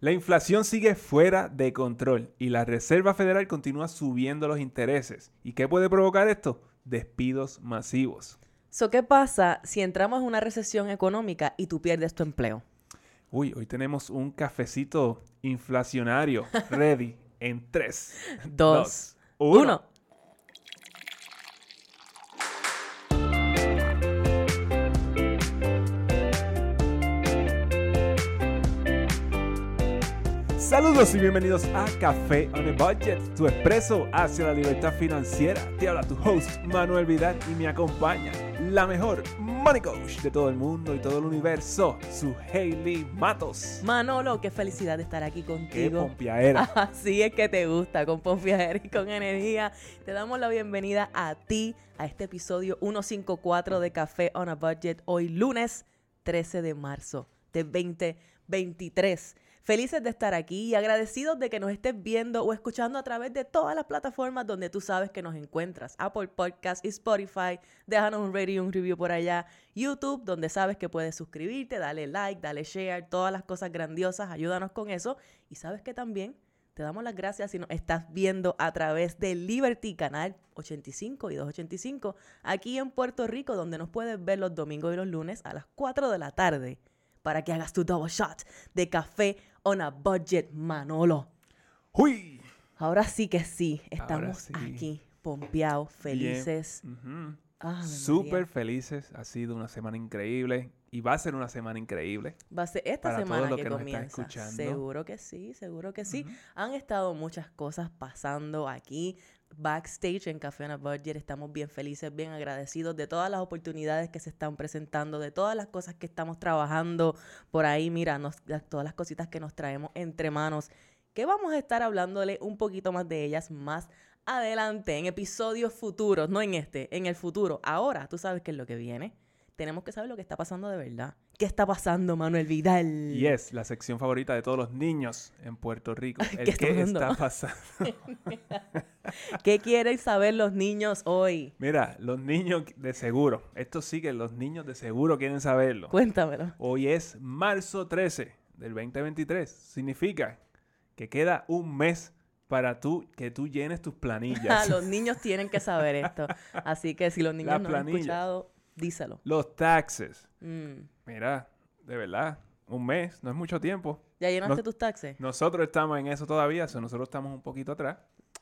La inflación sigue fuera de control y la Reserva Federal continúa subiendo los intereses. ¿Y qué puede provocar esto? Despidos masivos. So, ¿Qué pasa si entramos en una recesión económica y tú pierdes tu empleo? Uy, hoy tenemos un cafecito inflacionario ready en 3, Dos, 1. Saludos y bienvenidos a Café on a Budget, tu expreso hacia la libertad financiera. Te habla tu host Manuel Vidal y me acompaña la mejor money coach de todo el mundo y todo el universo, su Hailey Matos. Manolo, qué felicidad de estar aquí Qué contigo. pompiaera. Así es que te gusta, con confianza y con energía. Te damos la bienvenida a ti, a este episodio 154 de Café on a Budget, hoy lunes 13 de marzo de 2023. Felices de estar aquí y agradecidos de que nos estés viendo o escuchando a través de todas las plataformas donde tú sabes que nos encuentras. Apple Podcast y Spotify. Déjanos un rating un review por allá. YouTube, donde sabes que puedes suscribirte, dale like, dale share, todas las cosas grandiosas. Ayúdanos con eso. Y sabes que también te damos las gracias si nos estás viendo a través de Liberty Canal 85 y 285 aquí en Puerto Rico, donde nos puedes ver los domingos y los lunes a las 4 de la tarde para que hagas tu double shot de café on a budget, Manolo. ¡Uy! Ahora sí que sí, estamos sí. aquí, pompeados, felices. Ave Súper felices. Ha sido una semana increíble y va a ser una semana increíble. Va a ser esta para semana todos los que, que nos están comienza. escuchando. Seguro que sí, seguro que sí. Han estado muchas cosas pasando aquí. Backstage en Café on a Budget estamos bien felices, bien agradecidos de todas las oportunidades que se están presentando, de todas las cosas que estamos trabajando por ahí. Mira, todas las cositas que nos traemos entre manos, que vamos a estar hablándole un poquito más de ellas más adelante, en episodios futuros, no en este, en el futuro. Ahora, tú sabes qué es lo que viene. Tenemos que saber lo que está pasando de verdad. ¿Qué está pasando, Manuel Vidal? Y es la sección favorita de todos los niños en Puerto Rico. El ¿Qué está pasando? está pasando. ¿Qué quieren saber los niños hoy? Mira, los niños de seguro, esto sí que los niños de seguro quieren saberlo. Cuéntamelo. Hoy es marzo 13 del 2023. Significa que queda un mes para tú, que tú llenes tus Ah, planillas. los niños tienen que saber esto. Así que si los niños Las no han planillas. escuchado, díselo. Los taxes. Mm. Mira, de verdad, un mes, no es mucho tiempo. ¿Ya llenaste tus taxes? Nosotros estamos en eso todavía, so nosotros estamos un poquito atrás.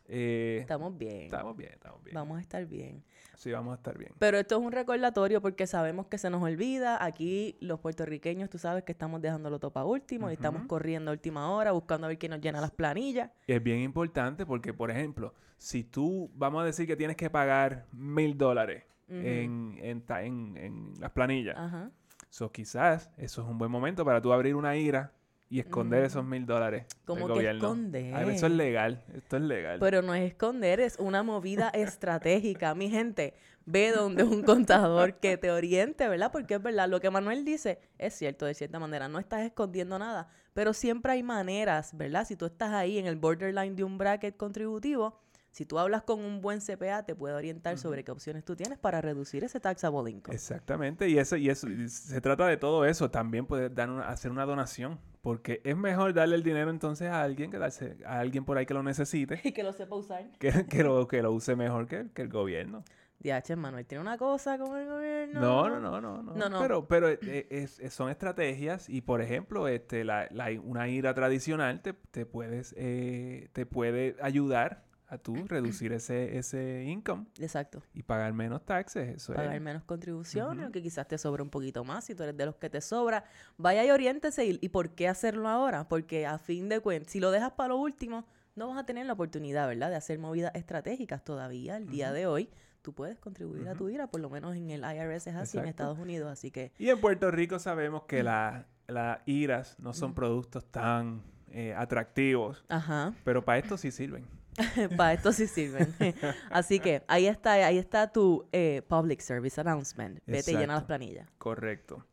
Eh, Estamos bien. estamos bien, estamos bien. Vamos a estar bien. Sí, vamos a estar bien. Pero esto es un recordatorio porque sabemos que se nos olvida. Aquí los puertorriqueños, tú sabes que estamos dejándolo todo para último y estamos corriendo a última hora buscando a ver quién nos llena las planillas. Y es bien importante porque, por ejemplo, si tú, vamos a decir que tienes que pagar mil dólares en, en- en las planillas, Ajá. So, quizás eso es un buen momento para tú abrir una IRA y esconder esos mil dólares ¿Cómo que gobierno. esconder? Eso es legal, esto es legal. Pero no es esconder, es una movida estratégica. Mi gente, ve donde un contador que te oriente, ¿verdad? Porque es verdad, lo que Manuel dice es cierto de cierta manera, no estás escondiendo nada, pero siempre hay maneras, ¿verdad? Si tú estás ahí en el borderline de un bracket contributivo, si tú hablas con un buen CPA, te puede orientar sobre qué opciones tú tienes para reducir ese taxable income. Exactamente, y eso, y eso, y se trata de todo eso. También puedes dar una- hacer una donación, porque es mejor darle el dinero entonces a alguien que darse a alguien por ahí que lo necesite, Y que lo sepa usar. que, que lo, que lo use mejor que, que el gobierno. DH, Manuel, ¿tiene una cosa con el gobierno? No, no, no, no, no. No, no. Pero, pero eh, eh, es- es- son estrategias y, por ejemplo, este, la, la- una ira tradicional te, te puedes, eh, te puede ayudar a tú reducir ese, ese income Exacto. y pagar menos taxes. Eso pagar es. menos contribuciones, o que quizás te sobre un poquito más, si tú eres de los que te sobra, vaya y oriéntese. ¿Y, y por qué hacerlo ahora? Porque a fin de cuentas, si lo dejas para lo último, no vas a tener la oportunidad, ¿verdad?, de hacer movidas estratégicas todavía. El día de hoy, tú puedes contribuir a tu ira, por lo menos en el IRS es así en. Estados Unidos, así que Y en Puerto Rico sabemos que la- las iras no son productos tan eh, atractivos, Ajá, pero para esto sí sirven. para esto sí sirven. así que ahí está, ahí está tu eh, public service announcement. Vete y llena las planillas. Correcto.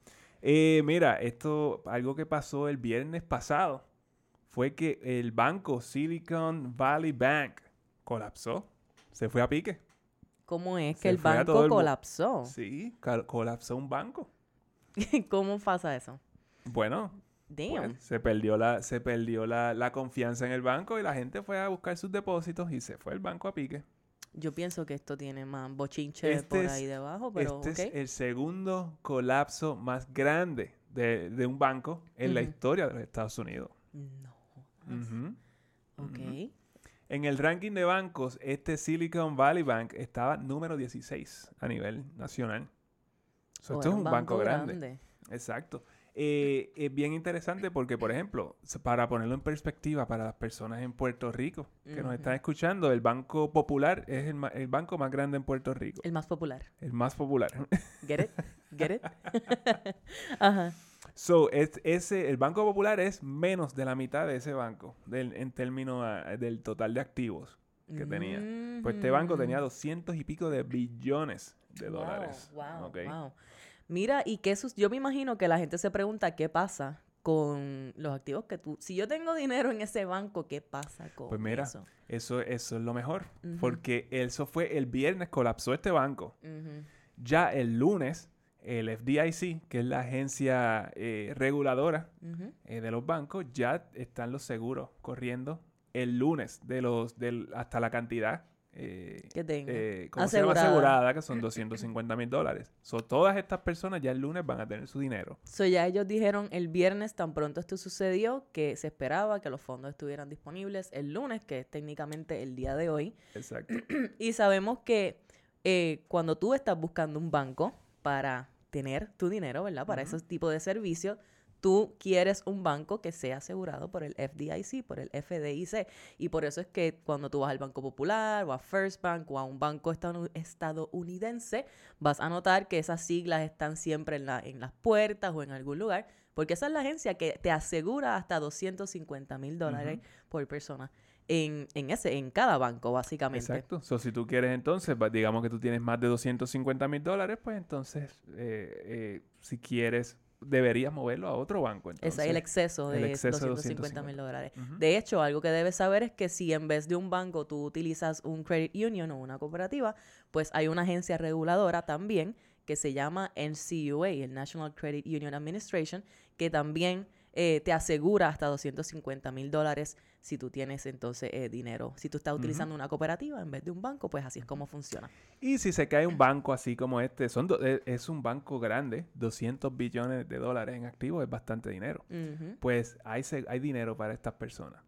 Eh, mira, esto, algo que pasó el viernes pasado fue que el banco Silicon Valley Bank colapsó. Se fue a pique. ¿Cómo es que el banco el colapsó? Sí, colapsó un banco. ¿Cómo pasa eso? Bueno, Damn. pues, se perdió, la, se perdió la, la confianza en el banco y la gente fue a buscar sus depósitos y se fue el banco a pique. Yo pienso que esto tiene más bochinche Este por es- ahí debajo, pero este es el segundo colapso más grande de, de un banco en la historia de los Estados Unidos. No. Ok. En el ranking de bancos, este Silicon Valley Bank estaba número 16 a nivel nacional. So, esto es un banco, grande. Exacto. Eh, es bien interesante porque, por ejemplo, para ponerlo en perspectiva para las personas en Puerto Rico que nos están escuchando, el Banco Popular es el, el banco más grande en Puerto Rico. El más popular. El más popular. Get it? Get it? Ajá. So, es- ese, el Banco Popular es menos de la mitad de ese banco del- en términos ah, del total de activos que tenía. Pues este banco tenía Mm. 200 y pico de billones de dólares. Wow, wow. Mira, y qué sus... yo me imagino que la gente se pregunta qué pasa con los activos que tú... Si yo tengo dinero en ese banco, ¿qué pasa con Pues mira, eso? Eso, eso es lo mejor. Porque eso fue el viernes, colapsó este banco. Ya el lunes, el FDIC, que es la agencia eh, reguladora eh, de los bancos, ya están los seguros corriendo el lunes de los del, hasta la cantidad. Eh, Que tenga. eh, ¿cómo se llama? Asegurada. que son 250 mil dólares. So, todas estas personas ya el lunes van a tener su dinero. So ya ellos dijeron el viernes, tan pronto esto sucedió, que se esperaba que los fondos estuvieran disponibles el lunes, que es técnicamente el día de hoy. Exacto. Y sabemos que eh, cuando tú estás buscando un banco para tener tu dinero, ¿verdad? Para Ujú. esos tipos de servicios, tú quieres un banco que sea asegurado por el FDIC, por el FDIC. Y por eso es que cuando tú vas al Banco Popular o a First Bank o a un banco estadounidense, vas a notar que esas siglas están siempre en, la, en las puertas o en algún lugar, porque esa es la agencia que te asegura hasta 250 mil dólares por persona en, en, ese, en cada banco, básicamente. Exacto. So, si tú quieres entonces, digamos que tú tienes más de 250 mil dólares, pues entonces, eh, eh, si quieres, deberías moverlo a otro banco. Ese es el entonces. exceso de el exceso de 250 mil 250. dólares. De hecho, algo que debes saber es que si en vez de un banco tú utilizas un credit union o una cooperativa, pues hay una agencia reguladora también que se llama NCUA, el National Credit Union Administration, que también eh, te asegura hasta 250 mil dólares si tú tienes entonces eh, dinero. Si tú estás utilizando una cooperativa en vez de un banco, pues así es como funciona. Y si se cae un banco así como este, son eh, es un banco grande, 200 billones de dólares en activos, es bastante dinero. Pues hay, se- hay dinero para estas personas.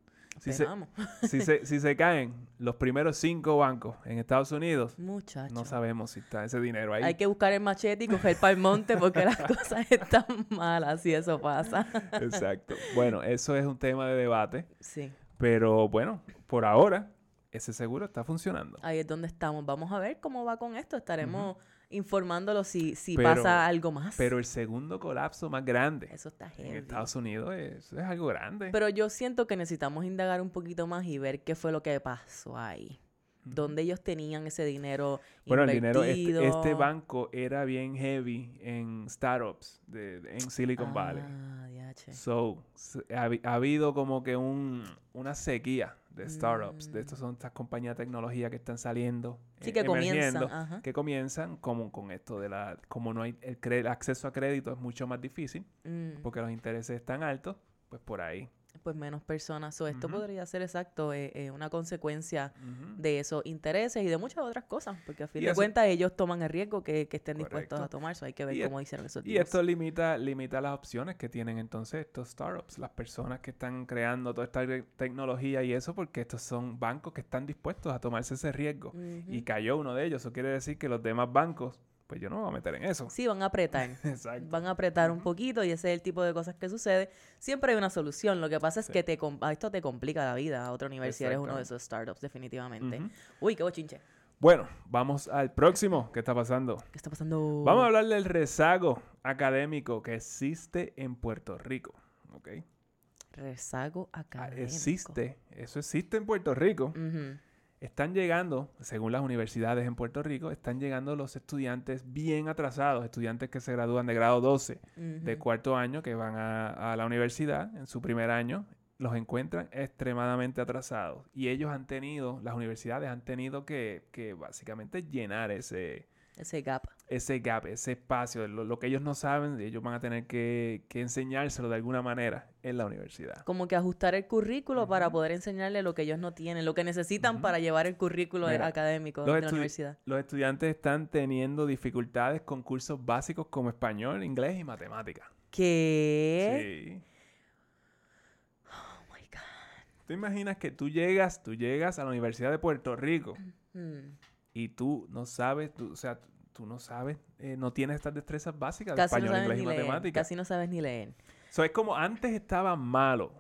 Si se, si, se, si se caen los primeros cinco bancos en Estados Unidos, Muchacho. no sabemos si está ese dinero ahí. Hay que buscar el machete y coger para el monte porque las cosas están malas si eso pasa. Exacto. Bueno, eso es un tema de debate, Sí, pero bueno, por ahora ese seguro está funcionando. ahí es donde estamos. Vamos a ver cómo va con esto. Estaremos informándolo si, si Pero- pasa algo más. Pero el segundo colapso más grande eso está en heavy. Estados Unidos es, es algo grande. Pero yo siento que necesitamos indagar un poquito más y ver qué fue lo que pasó ahí. Dónde ellos tenían ese dinero Bueno, el dinero, este, este banco era bien heavy en startups de, de- en Silicon Valley. Ah, diache. So, ha habido como que un, una sequía de startups. De Mm. estas son estas compañías de tecnología que están saliendo. Sí, eh, que comienzan. emergiendo. Que comienzan como con esto de la... Como no hay el, el acceso a crédito es mucho más difícil Mm. porque los intereses están altos, pues por ahí. Pues menos personas. So, esto podría ser exacto eh, eh, una consecuencia de esos intereses y de muchas otras cosas, porque a fin Y de cuentas ellos toman el riesgo que, que estén dispuestos a tomar, so hay que ver Y cómo hicieron esos Y esto limita, limita las opciones que tienen entonces estos startups, las personas que están creando toda esta te- tecnología y eso, porque estos son bancos que están dispuestos a tomarse ese riesgo. Y cayó uno de ellos, eso quiere decir que los demás bancos, pues yo no me voy a meter en eso. Sí, van a apretar. Exacto. Van a apretar un poquito y ese es el tipo de cosas que sucede. Siempre hay una solución. Lo que pasa es Sí. que te a esto te complica la vida a otro nivel si eres uno de esos startups, definitivamente. Uy, qué bochinche. Bueno, vamos al próximo. ¿Qué está pasando? ¿Qué está pasando? Vamos a hablar del rezago académico que existe en Puerto Rico. ¿Ok? Rezago Ah, académico. Existe. Eso existe en Puerto Rico. Ujú. Están llegando, según las universidades en Puerto Rico, están llegando los estudiantes bien atrasados, estudiantes que se gradúan de grado 12 de cuarto año, que van a, a la universidad en su primer año, los encuentran extremadamente atrasados. Y ellos han tenido, las universidades han tenido que, que básicamente llenar ese, Ese gap. ese gap, ese espacio, lo, lo que ellos no saben, ellos van a tener que, que enseñárselo de alguna manera en la universidad. Como que ajustar el currículo para poder enseñarle lo que ellos no tienen, lo que necesitan para llevar el currículo Mira, académico de la universidad. Los estudiantes están teniendo dificultades con cursos básicos como español, inglés y matemáticas. ¿Qué? Sí. Oh my God. ¿Tú imaginas que tú llegas, tú llegas a la Universidad de Puerto Rico Hmm. Y tú no sabes, tú- o sea, tú no sabes, eh, no tienes estas destrezas básicas de Casi español, inglés y matemáticas. Casi no sabes ni leer. So, es como antes estaba malo,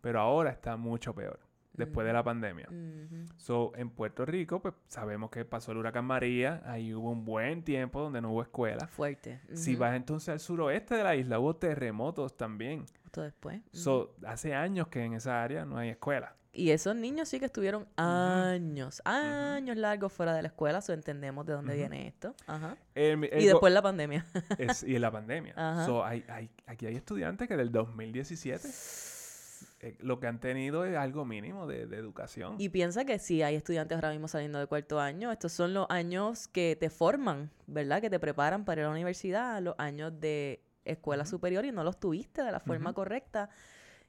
pero ahora está mucho peor después de la pandemia. Ujú. So, en Puerto Rico, pues sabemos que pasó el huracán María, ahí hubo un buen tiempo donde no hubo escuela. Fuerte. Si vas entonces al suroeste de la isla, hubo terremotos también. Justo después. Ujú. So, hace años que en esa área no hay escuela. Y esos niños sí que estuvieron años, años largos fuera de la escuela, so entendemos de dónde viene esto. Ajá. El- el Y después la pandemia. es- y la pandemia. Ajá. So, hay, hay- aquí hay estudiantes que del 2017 eh, lo que han tenido es algo mínimo de, de educación. Y piensa que si hay estudiantes ahora mismo saliendo de cuarto año, estos son los años que te forman, ¿verdad? Que te preparan para ir a la universidad, los años de escuela superior y no los tuviste de la forma correcta.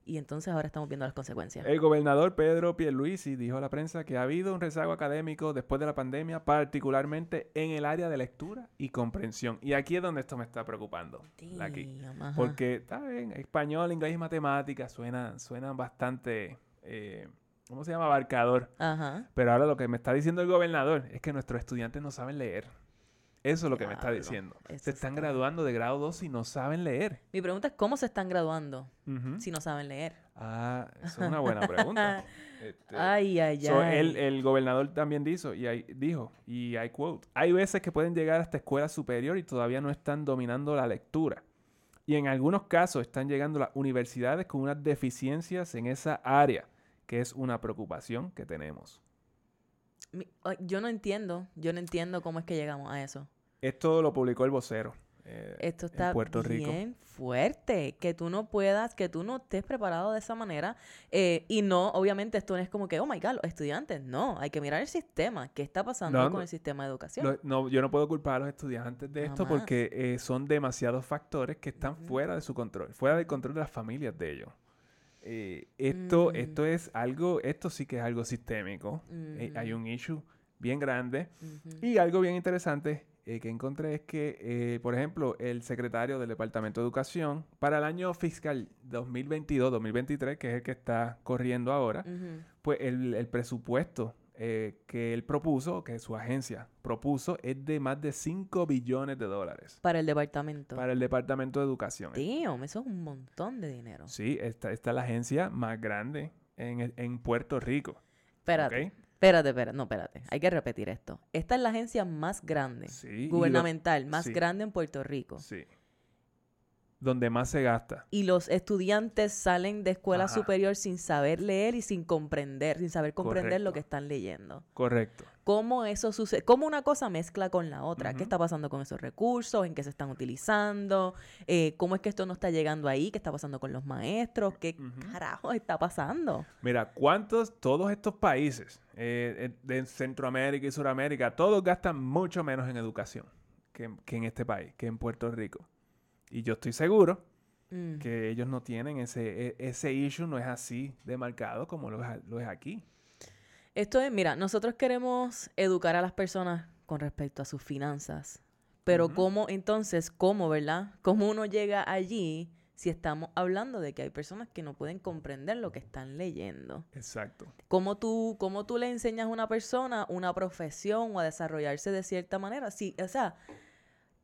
Y entonces ahora estamos viendo las consecuencias. El gobernador Pedro Pierluisi dijo a la prensa que ha habido un rezago académico después de la pandemia, particularmente en el área de lectura y comprensión. Y aquí es donde esto me está preocupando. Aquí. Ajá. Porque, está bien, español, inglés y matemáticas suenan, suenan bastante, eh, ¿cómo se llama? Abarcador. Ajá. Pero ahora lo que me está diciendo el gobernador es que nuestros estudiantes no saben leer. Eso es lo que me está diciendo. Se están está- graduando de grado 2 y no saben leer. Mi pregunta es, ¿cómo se están graduando si no saben leer? Ah, es una buena pregunta. Este, Ay, ay, So, ay. el, el gobernador también dijo, y hay, dijo, y hay quote, hay veces que pueden llegar hasta escuela superior y todavía no están dominando la lectura. Y en algunos casos están llegando a las universidades con unas deficiencias en esa área, que es una preocupación que tenemos. Yo no entiendo, yo no entiendo cómo es que llegamos a eso. Esto lo publicó el vocero eh, Esto en está Puerto Rico. bien fuerte, que tú no puedas, que tú no estés preparado de esa manera. eh, y no, obviamente esto no es como que, oh my God, los estudiantes, no, hay que mirar el sistema, qué está pasando No, con el sistema de educación. No, yo no puedo culpar a los estudiantes de esto Jamás. porque eh, son demasiados factores que están fuera de su control, fuera del control de las familias de ellos. Eh, esto, Mm. esto es algo, esto sí que es algo sistémico. Eh, hay Ujú, un issue bien grande. Y algo bien interesante eh, que encontré es que, eh, por ejemplo, el secretario del Departamento de Educación, para el año fiscal 2022-2023, que es el que está corriendo ahora, pues el, el presupuesto eh, que él propuso, que su agencia propuso, es de más de 5 billones de dólares Para el departamento. para el Departamento de Educación. Damn, eso es un montón de dinero. Sí, esta, esta es la agencia más grande en, en Puerto Rico. Espérate, ¿ok? espérate, espérate, no, espérate, hay que repetir esto. Esta es la agencia más grande, Sí, y lo- gubernamental, más sí. grande en Puerto Rico. Sí. Donde más se gasta. y los estudiantes salen de escuela Ajá. superior sin saber leer y sin comprender, sin saber comprender lo que están leyendo. Correcto. ¿Cómo eso sucede? ¿Cómo una cosa mezcla con la otra? ¿Qué está pasando con esos recursos? ¿En qué se están utilizando? Eh, ¿Cómo es que esto no está llegando ahí? ¿Qué está pasando con los maestros? ¿Qué carajo está pasando? Mira, ¿cuántos, todos estos países eh, eh, de Centroamérica y Sudamérica, todos gastan mucho menos en educación que, que en este país, que en Puerto Rico? Y yo estoy seguro Mm. que ellos no tienen ese, e- ese issue, no es así de marcado como lo es, lo es aquí. Esto es, mira, nosotros queremos educar a las personas con respecto a sus finanzas. Pero Ujú. cómo entonces, cómo, ¿verdad? ¿Cómo uno llega allí si estamos hablando de que hay personas que no pueden comprender lo que están leyendo? Exacto. ¿Cómo tú, cómo tú le enseñas a una persona una profesión o a desarrollarse de cierta manera? Sí, o sea,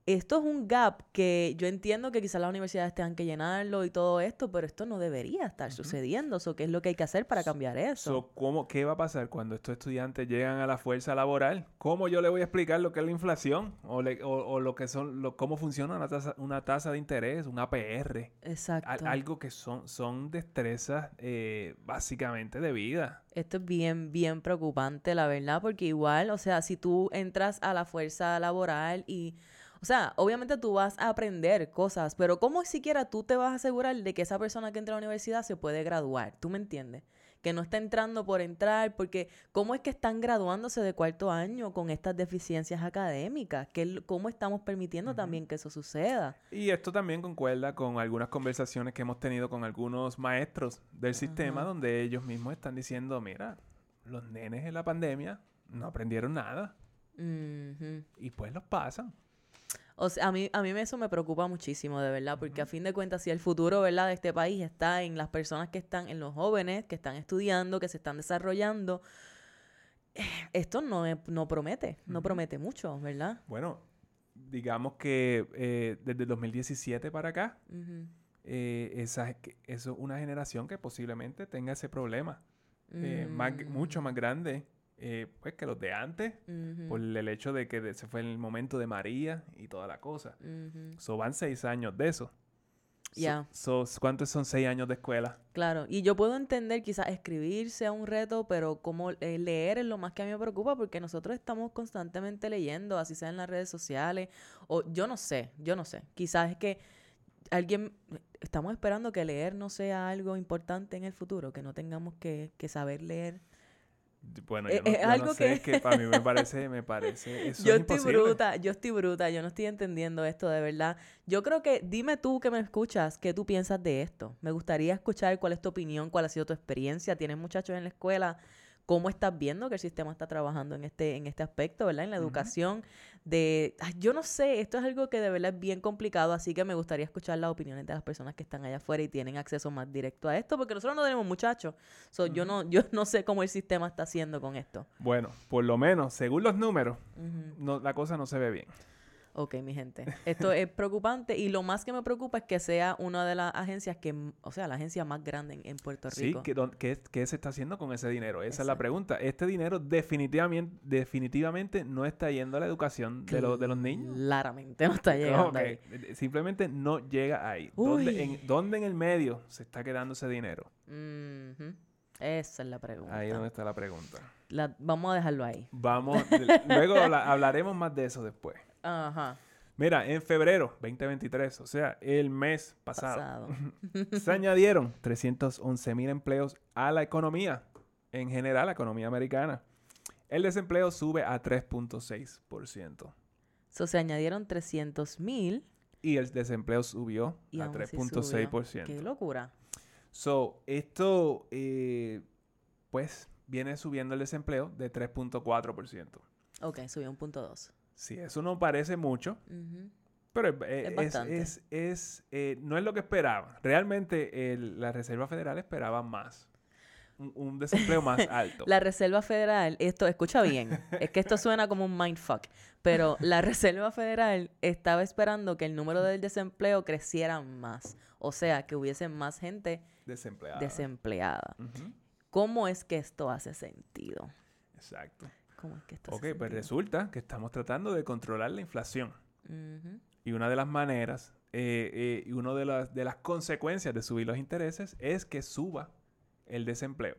esto es un gap que yo entiendo que quizás las universidades tengan que llenarlo y todo esto, pero esto no debería estar sucediendo. So, ¿Qué es lo que hay que hacer para cambiar eso? So, ¿cómo, ¿Qué va a pasar cuando estos estudiantes llegan a la fuerza laboral? ¿Cómo yo le voy a explicar lo que es la inflación? O, le- o- o lo que son, lo- cómo funciona una tasa, una tasa de interés, un APR. Exacto. Al- algo que son, son destrezas eh, básicamente de vida. Esto es bien, bien preocupante, la verdad, porque igual, o sea, si tú entras a la fuerza laboral y O sea, obviamente tú vas a aprender cosas, pero ¿cómo siquiera tú te vas a asegurar de que esa persona que entra a la universidad se puede graduar? ¿Tú me entiendes? Que no está entrando por entrar, porque ¿cómo es que están graduándose de cuarto año con estas deficiencias académicas? ¿Qué- ¿Cómo estamos permitiendo también que eso suceda? Y esto también concuerda con algunas conversaciones que hemos tenido con algunos maestros del sistema donde ellos mismos están diciendo, mira, los nenes en la pandemia no aprendieron nada y pues los pasan. O sea, a mí, a mí eso me preocupa muchísimo, de verdad, porque a fin de cuentas, si el futuro, ¿verdad?, de este país está en las personas que están, en los jóvenes, que están estudiando, que se están desarrollando, esto no, no promete, no promete mucho, ¿verdad? Bueno, digamos que eh, desde el 2017 para acá, eh, esa, eso es una generación que posiblemente tenga ese problema eh, más, Mm. mucho más grande eh, pues, que los de antes, por el hecho de que se fue el momento de María y toda la cosa. So, van seis años de eso. So- Ya. so, ¿Cuántos son seis años de escuela? Claro, y yo puedo entender quizás escribir sea un reto, pero como eh, leer es lo más que a mí me preocupa porque nosotros estamos constantemente leyendo, así sea en las redes sociales, o yo no sé, yo no sé. Quizás es que alguien, estamos esperando que leer no sea algo importante en el futuro, que no tengamos que, que saber leer. Bueno, Eh, yo no, es yo no algo sé, que- que para mí me parece, me parece, eso yo es estoy imposible. bruta, yo estoy bruta, yo no estoy entendiendo esto de verdad. Yo creo que, dime tú que me escuchas, ¿qué tú piensas de esto? Me gustaría escuchar cuál es tu opinión, cuál ha sido tu experiencia. ¿Tienes muchachos en la escuela? ¿Cómo estás viendo que el sistema está trabajando en este, en este aspecto, verdad? En la educación de... ay, yo no sé, esto es algo que de verdad es bien complicado, así que me gustaría escuchar las opiniones de las personas que están allá afuera y tienen acceso más directo a esto, porque nosotros no tenemos muchachos. So, yo, no, yo no sé cómo el sistema está haciendo con esto. Bueno, por lo menos, según los números, no, la cosa no se ve bien. Ok, mi gente. Esto es preocupante y lo más que me preocupa es que sea una de las agencias que, o sea, la agencia más grande en, en Puerto Sí, Rico. ¿qué, don- qué- qué se está haciendo con ese dinero? Esa es la pregunta. Este dinero definitivamente, definitivamente no está yendo a la educación de, los de los niños. Claramente no está llegando Ok, ahí. Simplemente no llega ahí. ¿Dónde en, dónde en el medio se está quedando ese dinero? Esa es la pregunta. Ahí es donde está la pregunta. La- vamos a dejarlo ahí. Vamos, luego habla- hablaremos más de eso después. Ajá. Mira, en febrero 2023, o sea, el mes pasado, Pasado. se añadieron 311 mil empleos a la economía, en general, la economía americana. El desempleo sube a 3.6% So, se añadieron 300 mil y el desempleo subió y a aún así subió. Qué 3.6%. locura. So, esto, eh, pues, viene subiendo el desempleo de 3.4%. Ok, subió un punto dos. Sí, eso no parece mucho, pero es, eh, Es es- eh, no es lo que esperaba. Realmente la Reserva Federal esperaba más. Un, un desempleo más alto. La Reserva Federal, esto, escucha bien, es que esto suena como un mindfuck, pero la Reserva Federal estaba esperando que el número del desempleo creciera más, o sea, que hubiese más gente Desempleada. ¿Cómo es que esto hace sentido? Exacto. ¿Cómo es que esto Ok, pues resulta que estamos tratando de controlar la inflación. Y una de las maneras eh, eh, y una de las, de las consecuencias de subir los intereses es que suba el desempleo.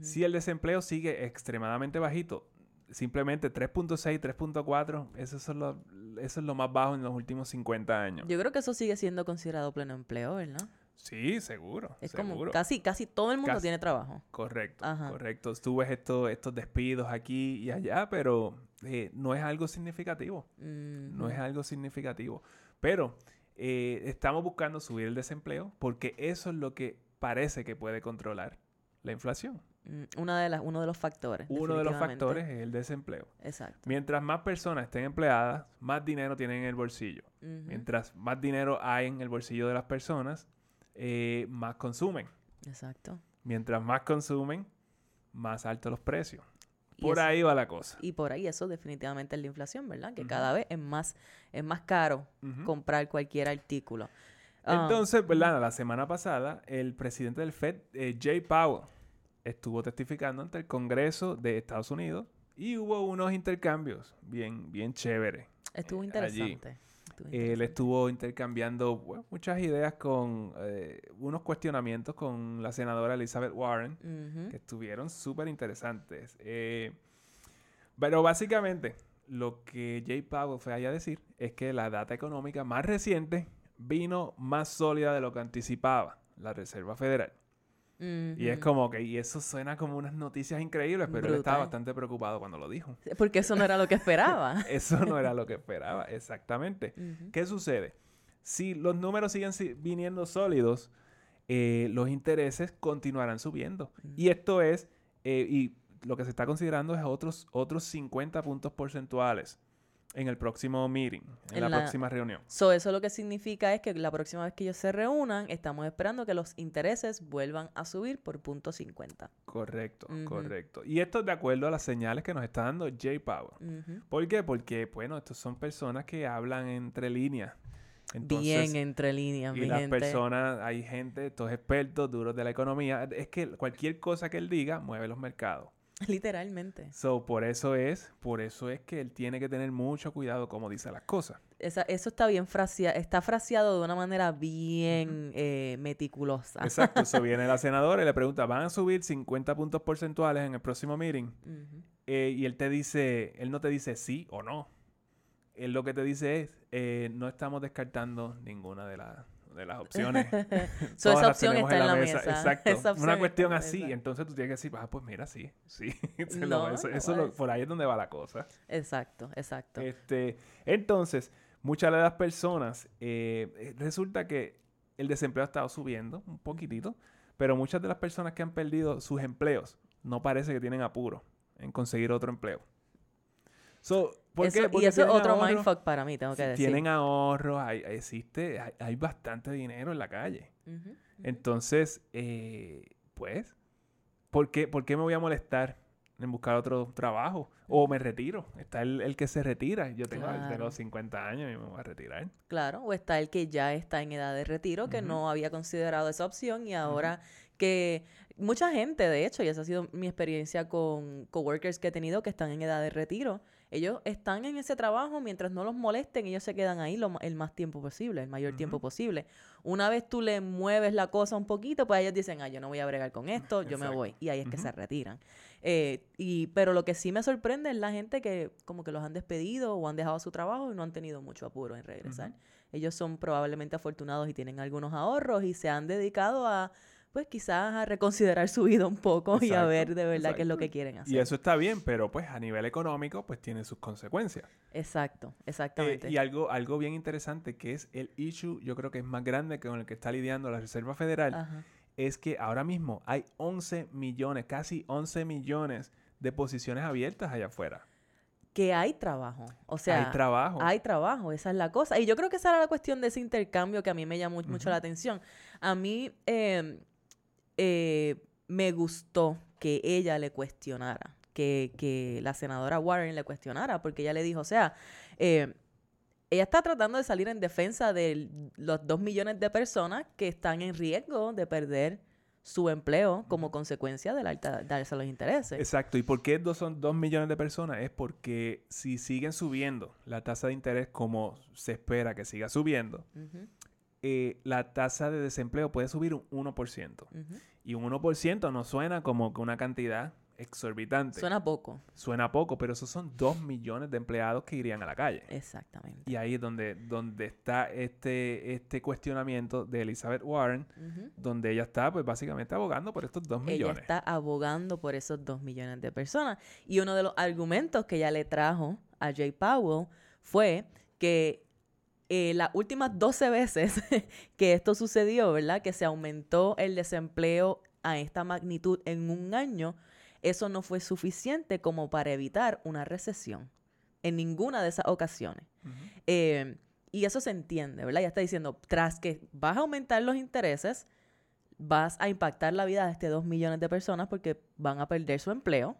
Si el desempleo sigue extremadamente bajito, simplemente 3.6, 3.4, eso, son lo- eso es lo más bajo en los últimos 50 años. Yo creo que eso sigue siendo considerado pleno empleo, ¿verdad? Sí, seguro. Es seguro. como casi, casi todo el mundo Casi. tiene trabajo. Correcto, Ajá. correcto. Tú ves esto- estos despidos aquí y allá, pero eh, no es algo significativo. No es algo significativo. Pero eh, estamos buscando subir el desempleo porque eso es lo que parece que puede controlar la inflación. Mm, Una de las, uno de los factores. Uno de los factores es el desempleo. Exacto. Mientras más personas estén empleadas, más dinero tienen en el bolsillo. Mientras más dinero hay en el bolsillo de las personas, eh, más consumen. Exacto. Mientras más consumen, más altos los precios. Y Por eso- ahí va la cosa. Y por ahí eso definitivamente es la inflación, ¿verdad? Que cada vez es más, es más caro comprar cualquier artículo. Ah, Entonces, ¿verdad? La semana pasada, el presidente del Fed, eh, Jay Powell, estuvo testificando ante el Congreso de Estados Unidos y hubo unos intercambios bien, bien chéveres. estuvo eh, interesante. Estuvo Él estuvo intercambiando bueno, muchas ideas con eh, unos cuestionamientos con la senadora Elizabeth Warren que estuvieron súper interesantes. Eh, pero básicamente, lo que Jay Powell fue allá a decir es que la data económica más reciente vino más sólida de lo que anticipaba la Reserva Federal. Y es como que, y eso suena como unas noticias increíbles, pero él estaba bastante preocupado cuando lo dijo. Porque eso no era lo que esperaba. eso no era lo que esperaba, exactamente. ¿Qué sucede? Si los números siguen viniendo sólidos, eh, los intereses continuarán subiendo. Y esto es, eh, y lo que se está considerando es otros, otros 50 puntos porcentuales en el próximo meeting, en, la, próxima reunión. So, eso lo que significa es que la próxima vez que ellos se reúnan, estamos esperando que los intereses vuelvan a subir por punto 50. Correcto, correcto. Y esto es de acuerdo a las señales que nos está dando Jay Powell. ¿Por qué? Porque, bueno, estos son personas que hablan entre líneas. Bien entre líneas, y las personas, hay gente, estos expertos duros de la economía, es que cualquier cosa que él diga mueve los mercados. Literalmente. So, por eso es, por eso es que él tiene que tener mucho cuidado como dice las cosas. eso está bien fraseado, está fraseado de una manera bien eh, meticulosa. Exacto. Eso viene la senadora y le pregunta, ¿van a subir 50 puntos porcentuales en el próximo meeting? Eh, y él te dice, él no te dice sí o no. Él lo que te dice es, eh, no estamos descartando ninguna de las de las opciones. so, esa opción está en la, mesa. Exacto. Una cuestión así. Entonces tú tienes que decir, ah, pues mira, sí. Sí. eso, por ahí es donde va la cosa. Exacto, exacto. Este, entonces, muchas de las personas, eh, eh, resulta que el desempleo ha estado subiendo un poquitito, pero muchas de las personas que han perdido sus empleos no parece que tienen apuro en conseguir otro empleo. So, y eso es otro mindfuck para mí, tengo que decir. Tienen ahorros, hay, existe, hay, bastante dinero en la calle. Entonces, eh, pues, ¿por qué, ¿por qué me voy a molestar en buscar otro trabajo? O me retiro. Está el, que se retira. Yo tengo, tengo, 50 años y me voy a retirar. Claro, o está el que ya está en edad de retiro, que no había considerado esa opción y ahora que mucha gente, de hecho, y esa ha sido mi experiencia con coworkers que he tenido que están en edad de retiro, ellos están en ese trabajo mientras no los molesten, ellos se quedan ahí lo, el más tiempo posible, el mayor tiempo posible. Una vez tú le mueves la cosa un poquito, pues ellos dicen, ah, yo no voy a bregar con esto, yo me voy. Y ahí es que se retiran. Eh, y, pero lo que sí me sorprende es la gente que como que los han despedido o han dejado su trabajo y no han tenido mucho apuro en regresar. Ellos son probablemente afortunados y tienen algunos ahorros y se han dedicado a pues quizás a reconsiderar su vida un poco y a ver de verdad qué es lo que quieren hacer. Y eso está bien, pero pues a nivel económico pues tiene sus consecuencias. Exacto, exactamente. Eh, y algo, algo bien interesante que es el issue, yo creo que es más grande que con el que está lidiando la Reserva Federal, es que ahora mismo hay 11 millones, casi 11 millones de posiciones abiertas allá afuera que hay trabajo. O sea, hay trabajo. Hay trabajo, esa es la cosa. Y yo creo que esa era la cuestión de ese intercambio que a mí me llamó mucho la atención. A mí, eh, eh, me gustó que ella le cuestionara, que, la senadora Warren le cuestionara, porque ella le dijo, o sea, eh, ella está tratando de salir en defensa de los dos millones de personas que están en riesgo de perder su empleo como consecuencia de la alta darse los intereses. Exacto. ¿Y por qué dos, son dos millones de personas? Es porque si siguen subiendo la tasa de interés como se espera que siga subiendo, eh, la tasa de desempleo puede subir un 1%. Y un 1% no suena como una cantidad exorbitante. Suena poco. Suena poco, pero esos son 2 millones de empleados que irían a la calle. Exactamente. Y ahí es donde, donde está este, este cuestionamiento de Elizabeth Warren, donde ella está pues básicamente abogando por estos 2 millones. Ella está abogando por esos 2 millones de personas. Y uno de los argumentos que ella le trajo a Jay Powell fue que eh, las últimas 12 veces que esto sucedió, ¿verdad? Que se aumentó el desempleo a esta magnitud en un año, eso no fue suficiente como para evitar una recesión en ninguna de esas ocasiones. Eh, y eso se entiende, ¿verdad? Ya está diciendo, tras que vas a aumentar los intereses, vas a impactar la vida de este 2 millones de personas porque van a perder su empleo.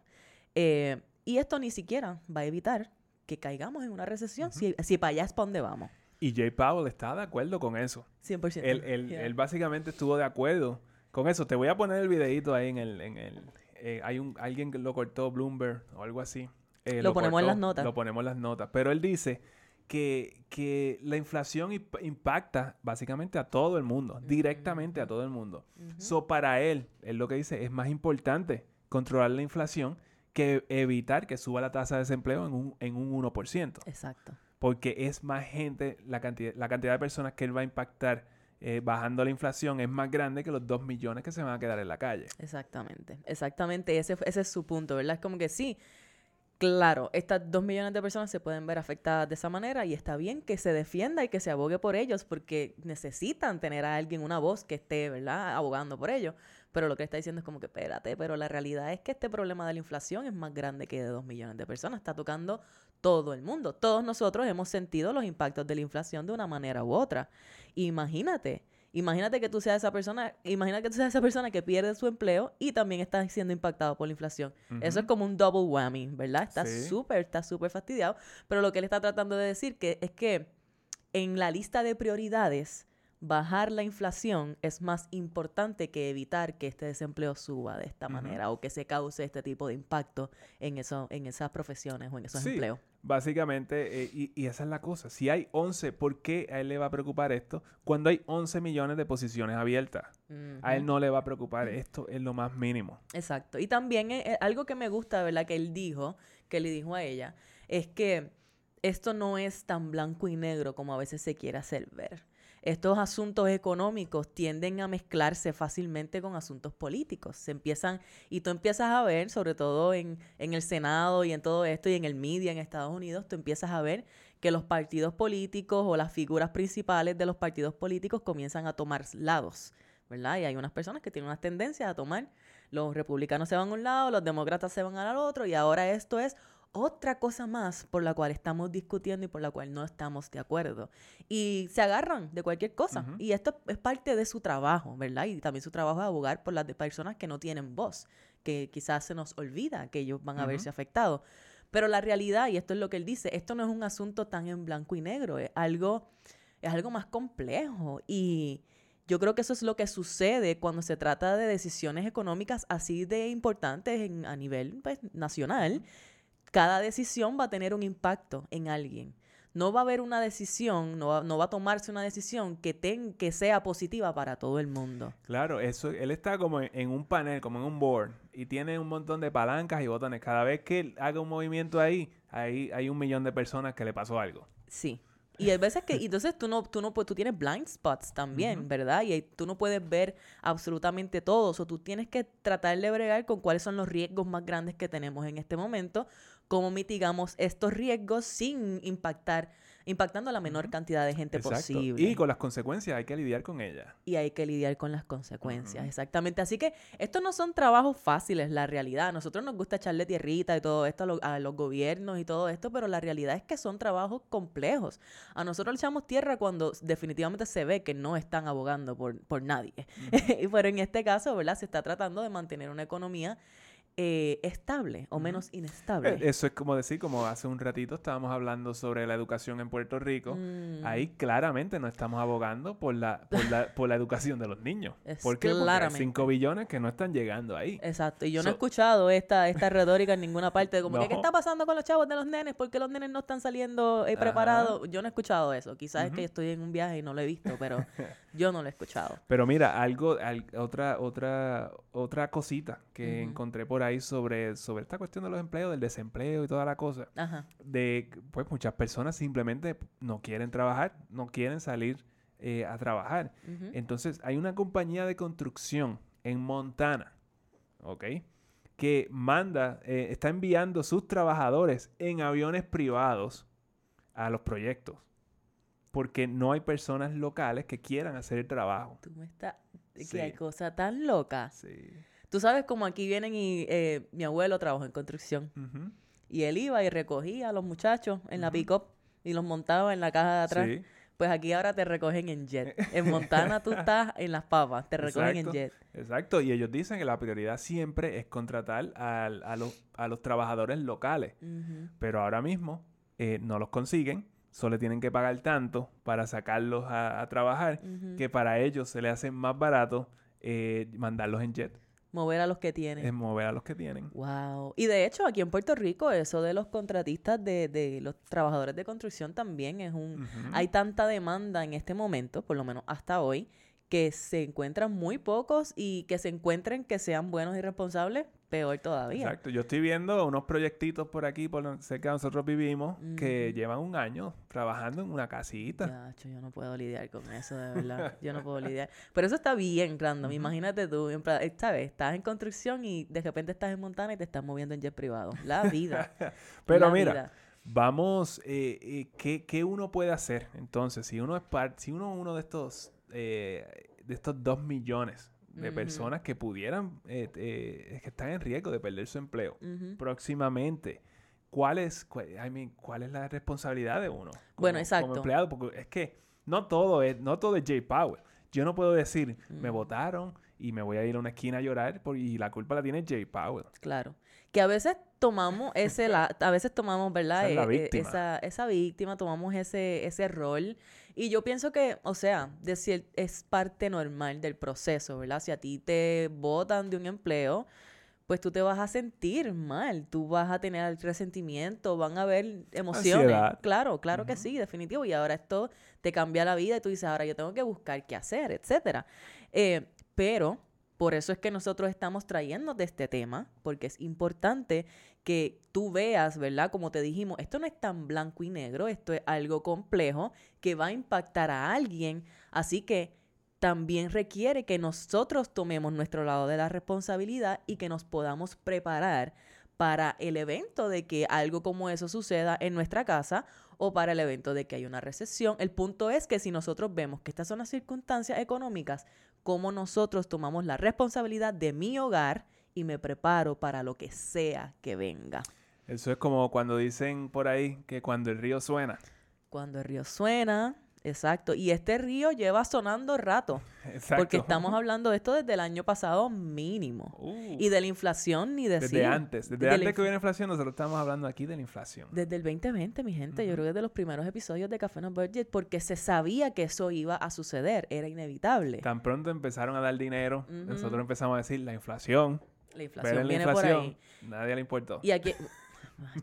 Eh, y esto ni siquiera va a evitar que caigamos en una recesión si, si para allá es para donde vamos. Y Jay Powell está de acuerdo con eso. 100%. Él, él, él básicamente estuvo de acuerdo con eso. Te voy a poner el videito ahí en el... En el eh, hay un, alguien que lo cortó, Bloomberg o algo así. Eh, lo, ponemos en las notas. Lo ponemos en las notas. Pero él dice que, que la inflación impacta básicamente a todo el mundo, directamente a todo el mundo. So, para él, él lo que dice es más importante controlar la inflación que evitar que suba la tasa de desempleo en un, en un 1%. Exacto. Porque es más gente, la cantidad, la cantidad de personas que él va a impactar eh, bajando la inflación es más grande que los 2 millones que se van a quedar en la calle. Exactamente, exactamente. Ese, ese es su punto, ¿verdad? Es como que sí, claro, estas 2 millones de personas se pueden ver afectadas de esa manera y está bien que se defienda y que se abogue por ellos porque necesitan tener a alguien, una voz que esté, ¿verdad?, abogando por ellos. Pero lo que está diciendo es como que, espérate, pero la realidad es que este problema de la inflación es más grande que de 2 millones de personas. Está tocando todo el mundo. Todos nosotros hemos sentido los impactos de la inflación de una manera u otra. Imagínate, imagínate que tú seas esa persona, imagina que tú seas esa persona que pierde su empleo y también está siendo impactado por la inflación. Eso es como un double whammy, ¿verdad? Está súper, está súper fastidiado. Pero lo que él está tratando de decir que es que en la lista de prioridades bajar la inflación es más importante que evitar que este desempleo suba de esta manera o que se cause este tipo de impacto en, eso, en esas profesiones o en esos empleos. Básicamente, eh, y, esa es la cosa. Si hay 11, ¿por qué a él le va a preocupar esto? Cuando hay 11 millones de posiciones abiertas. A él no le va a preocupar esto, es lo más mínimo. Exacto. Y también eh, eh, algo que me gusta, ¿verdad? Que él dijo, que le dijo a ella, es que esto no es tan blanco y negro como a veces se quiere hacer ver estos asuntos económicos tienden a mezclarse fácilmente con asuntos políticos. Se empiezan, y tú empiezas a ver, sobre todo en, en el Senado y en todo esto, y en el media en Estados Unidos, tú empiezas a ver que los partidos políticos o las figuras principales de los partidos políticos comienzan a tomar lados. ¿verdad? Y hay unas personas que tienen unas tendencias a tomar, los republicanos se van a un lado, los demócratas se van al otro, y ahora esto es otra cosa más por la cual estamos discutiendo y por la cual no estamos de acuerdo. Y se agarran de cualquier cosa. Y esto es parte de su trabajo, ¿verdad? Y también su trabajo es abogar por las personas que no tienen voz, que quizás se nos olvida que ellos van a verse afectados. Pero la realidad, y esto es lo que él dice, esto no es un asunto tan en blanco y negro, es algo, es algo más complejo. Y yo creo que eso es lo que sucede cuando se trata de decisiones económicas así de importantes en, a nivel pues, nacional cada decisión va a tener un impacto en alguien. No va a haber una decisión, no va, no va a tomarse una decisión que, ten, que sea positiva para todo el mundo. Claro, eso, él está como en, un panel, como en un board, y tiene un montón de palancas y botones. Cada vez que él haga un movimiento ahí, ahí hay un millón de personas que le pasó algo. Sí. Y hay veces que, entonces tú no, tú no, tú tienes blind spots también, ¿verdad? Y tú no puedes ver absolutamente todo. O tú tienes que tratar de bregar con cuáles son los riesgos más grandes que tenemos en este momento cómo mitigamos estos riesgos sin impactar, impactando a la menor cantidad de gente posible. Y con las consecuencias hay que lidiar con ellas. Y hay que lidiar con las consecuencias, exactamente. Así que estos no son trabajos fáciles, la realidad. A nosotros nos gusta echarle tierrita y todo esto a, los gobiernos y todo esto, pero la realidad es que son trabajos complejos. A nosotros le echamos tierra cuando definitivamente se ve que no están abogando por, por nadie. pero en este caso, ¿verdad? Se está tratando de mantener una economía eh, estable o menos inestable. Eh, eso es como decir, como hace un ratito estábamos hablando sobre la educación en Puerto Rico, mm. ahí claramente no estamos abogando por la, por la, educación de los niños. ¿Por qué? Porque hay 5 billones que no están llegando ahí. Exacto, y yo no he escuchado esta, esta retórica en ninguna parte, como que, ¿qué está pasando con los chavos de los nenes? ¿Por qué los nenes no están saliendo eh, preparados? Yo no he escuchado eso, quizás es que estoy en un viaje y no lo he visto, pero yo no lo he escuchado. Pero mira, algo, otra, otra, otra cosita que encontré por ahí sobre, sobre esta cuestión de los empleos, del desempleo y toda la cosa. De, pues muchas personas simplemente no quieren trabajar, no quieren salir eh, a trabajar. Entonces, hay una compañía de construcción en Montana, ¿ok? Que manda, eh, está enviando sus trabajadores en aviones privados a los proyectos. Porque no hay personas locales que quieran hacer el trabajo. Tú me estás... Qué cosa tan loca. Sí. Tú sabes como aquí vienen y eh, mi abuelo trabajó en construcción. Y él iba y recogía a los muchachos en la pick-up y los montaba en la caja de atrás. Pues aquí ahora te recogen en jet. En Montana tú estás en las papas, te recogen en jet. Exacto, y ellos dicen que la prioridad siempre es contratar a, los, a los trabajadores locales. Pero ahora mismo eh, no los consiguen, solo tienen que pagar tanto para sacarlos a, trabajar, que para ellos se les hace más barato eh, mandarlos en jet. Mover a los que tienen. Es mover a los que tienen. Wow. Y de hecho, aquí en Puerto Rico, eso de los contratistas, de, de los trabajadores de construcción también es un... Hay tanta demanda en este momento, por lo menos hasta hoy, que se encuentran muy pocos y que se encuentren que sean buenos y responsables, peor todavía. Exacto. Yo estoy viendo unos proyectitos por aquí, por cerca de nosotros vivimos, que llevan un año trabajando en una casita. Ya, yo no puedo lidiar con eso, de verdad. yo no puedo lidiar. Pero eso está bien random. Imagínate tú, eh, ¿sabes? Estás en construcción y de repente estás en Montana y te estás moviendo en jet privado. La vida. Pero mira, vamos, eh, eh, ¿qué, ¿qué, uno puede hacer? Entonces, si uno es parte, si uno uno de estos eh, de estos dos millones de personas que pudieran, eh, eh, que están en riesgo de perder su empleo próximamente. ¿Cuál es, cuál es la responsabilidad de uno? bueno, exacto. Como empleado, porque es que no todo es, no todo es Jay Powell. Yo no puedo decir, me votaron y me voy a ir a una esquina a llorar y la culpa la tiene Jay Powell. Claro. Que a veces tomamos ese, la, a veces tomamos, ¿verdad? Esa, víctima. Esa, esa, víctima, tomamos ese, ese rol y yo pienso que, o sea, decir, es parte normal del proceso, ¿verdad? Si a ti te botan de un empleo, pues tú te vas a sentir mal, tú vas a tener resentimiento, van a haber emociones. Claro, claro que sí, definitivo. Y ahora esto te cambia la vida y tú dices, ahora yo tengo que buscar qué hacer, etcétera. Eh, pero por eso es que nosotros estamos trayendo de este tema, porque es importante que tú veas, ¿verdad? Como te dijimos, esto no es tan blanco y negro, esto es algo complejo que va a impactar a alguien, así que también requiere que nosotros tomemos nuestro lado de la responsabilidad y que nos podamos preparar para el evento de que algo como eso suceda en nuestra casa o para el evento de que hay una recesión. El punto es que si nosotros vemos que estas son las circunstancias económicas, cómo nosotros tomamos la responsabilidad de mi hogar y me preparo para lo que sea que venga. Eso es como cuando dicen por ahí que cuando el río suena. Cuando el río suena, Exacto. Y este río lleva sonando rato. Exacto. Porque estamos hablando de esto desde el año pasado mínimo. Uh. y de la inflación ni decir. Desde antes. Desde, antes que hubiera inflación, nosotros estamos hablando aquí de la inflación. Desde el 2020, mi gente. Yo creo que es de los primeros episodios de Café No Budget porque se sabía que eso iba a suceder. Era inevitable. Tan pronto empezaron a dar dinero, nosotros empezamos a decir la inflación. La inflación viene por ahí. Nadie le importó. Y aquí...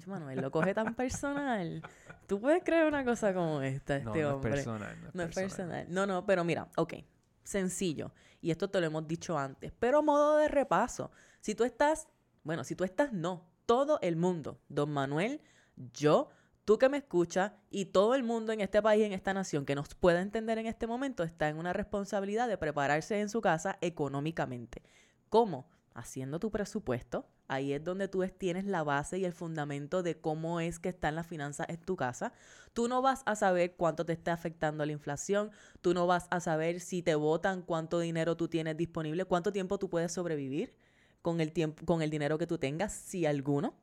Manuel, lo coge tan personal. ¿Tú puedes creer una cosa como esta, este no, hombre? No es personal. No es, personal. No, no, pero mira, ok. Sencillo. Y esto te lo hemos dicho antes. Pero modo de repaso. Si tú estás, bueno, si tú estás, no. Todo el mundo. Don Manuel, yo, tú que me escuchas y todo el mundo en este país, en esta nación que nos pueda entender en este momento, está en una responsabilidad de prepararse en su casa económicamente. ¿Cómo? Haciendo tu presupuesto, Ahí es donde tú tienes la base y el fundamento de cómo es que están las finanzas en tu casa. Tú no vas a saber cuánto te está afectando la inflación, tú no vas a saber si te votan cuánto dinero tú tienes disponible, cuánto tiempo tú puedes sobrevivir con el tiempo con el dinero que tú tengas, si alguno.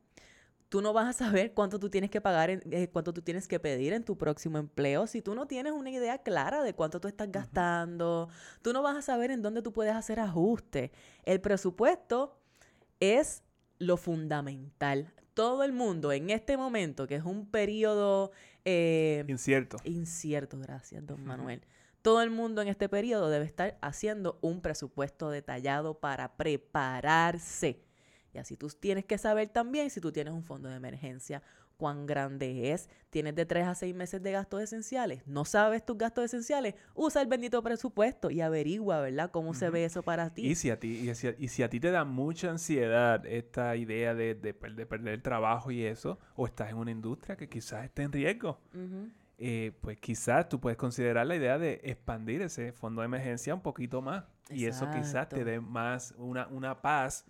Tú no vas a saber cuánto tú tienes que pagar, eh, cuánto tú tienes que pedir en tu próximo empleo. Si tú no tienes una idea clara de cuánto tú estás gastando, tú no vas a saber en dónde tú puedes hacer ajustes. El presupuesto es lo fundamental. Todo el mundo en este momento, que es un periodo... Eh, incierto. Incierto, gracias, don Manuel. Todo el mundo en este periodo debe estar haciendo un presupuesto detallado para prepararse. Y así tú tienes que saber también si tú tienes un fondo de emergencia, cuán grande es. Tienes de 3 a 6 meses de gastos esenciales. No sabes tus gastos esenciales. Usa el bendito presupuesto y averigua, ¿verdad? Cómo se ve eso para ti. Y si a ti, y si, a ti te da mucha ansiedad esta idea de, de, perder el trabajo y eso, o estás en una industria que quizás esté en riesgo. Eh, pues quizás tú puedes considerar la idea de expandir ese fondo de emergencia un poquito más. Y eso quizás te dé más una, una paz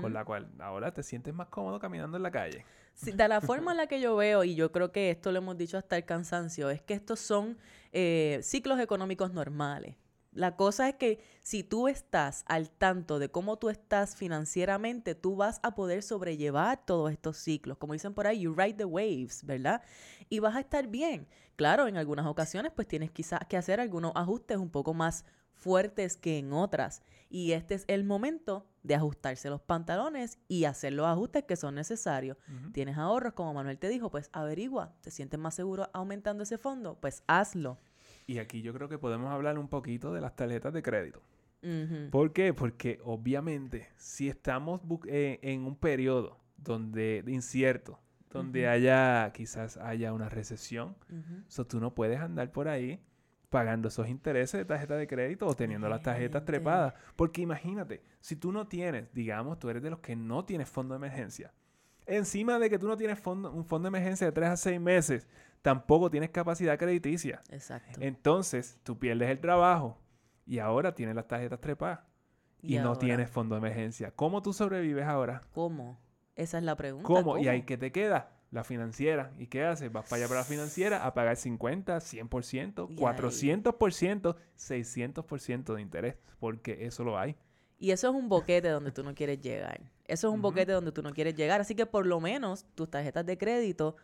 con la cual ahora te sientes más cómodo caminando en la calle. de la forma en la que yo veo, y yo creo que esto lo hemos dicho hasta el cansancio, es que estos son eh, ciclos económicos normales. La cosa es que si tú estás al tanto de cómo tú estás financieramente, tú vas a poder sobrellevar todos estos ciclos. Como dicen por ahí, you ride the waves, ¿verdad? Y vas a estar bien. Claro, en algunas ocasiones pues tienes quizás que hacer algunos ajustes un poco más fuertes que en otras. Y este es el momento de ajustarse los pantalones y hacer los ajustes que son necesarios. Tienes ahorros, como Manuel te dijo, pues averigua, te sientes más seguro aumentando ese fondo, pues hazlo. Y aquí yo creo que podemos hablar un poquito de las tarjetas de crédito. ¿Por qué? Porque obviamente si estamos eh, en un periodo donde incierto, donde haya quizás haya una recesión, tú no puedes andar por ahí pagando esos intereses de tarjeta de crédito o teniendo las tarjetas trepadas. Porque imagínate, si tú no tienes, digamos, tú eres de los que no tienes fondo de emergencia. Encima de que tú no tienes fondo, un fondo de emergencia de 3 a 6 meses, tampoco tienes capacidad crediticia. Exacto. Entonces, tú pierdes el trabajo y ahora tienes las tarjetas trepadas y, no ahora, tienes fondo de emergencia. ¿Cómo tú sobrevives ahora? ¿Cómo? Esa es la pregunta. ¿Cómo? ¿Y ahí qué te queda? La financiera. ¿Y qué haces? Vas para allá para la financiera a pagar 50, 100%, Y ahí- 400%, 600% de interés, porque eso lo hay. Y eso es un boquete donde tú no quieres llegar. Eso es un boquete donde tú no quieres llegar. Así que por lo menos tus tarjetas de crédito,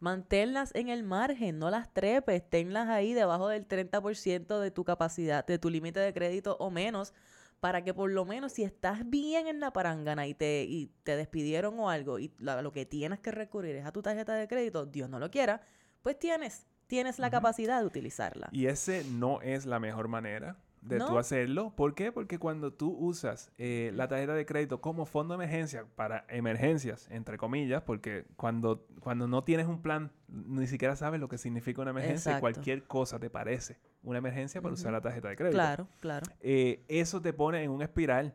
manténlas en el margen, no las trepes, tenlas ahí debajo del 30% de tu capacidad, de tu límite de crédito o menos, para que por lo menos si estás bien en la parangana y te, y te despidieron o algo y la- lo que tienes que recurrir es a tu tarjeta de crédito, Dios no lo quiera, pues tienes, tienes la capacidad de utilizarla. Y ese no es la mejor manera de tú ¿No? hacerlo. ¿Por qué? Porque cuando tú usas eh, la tarjeta de crédito como fondo de emergencia para emergencias, entre comillas, porque cuando, cuando no tienes un plan, ni siquiera sabes lo que significa una emergencia y cualquier cosa te parece una emergencia para usar la tarjeta de crédito. Claro, claro. Eh, eso te pone en un espiral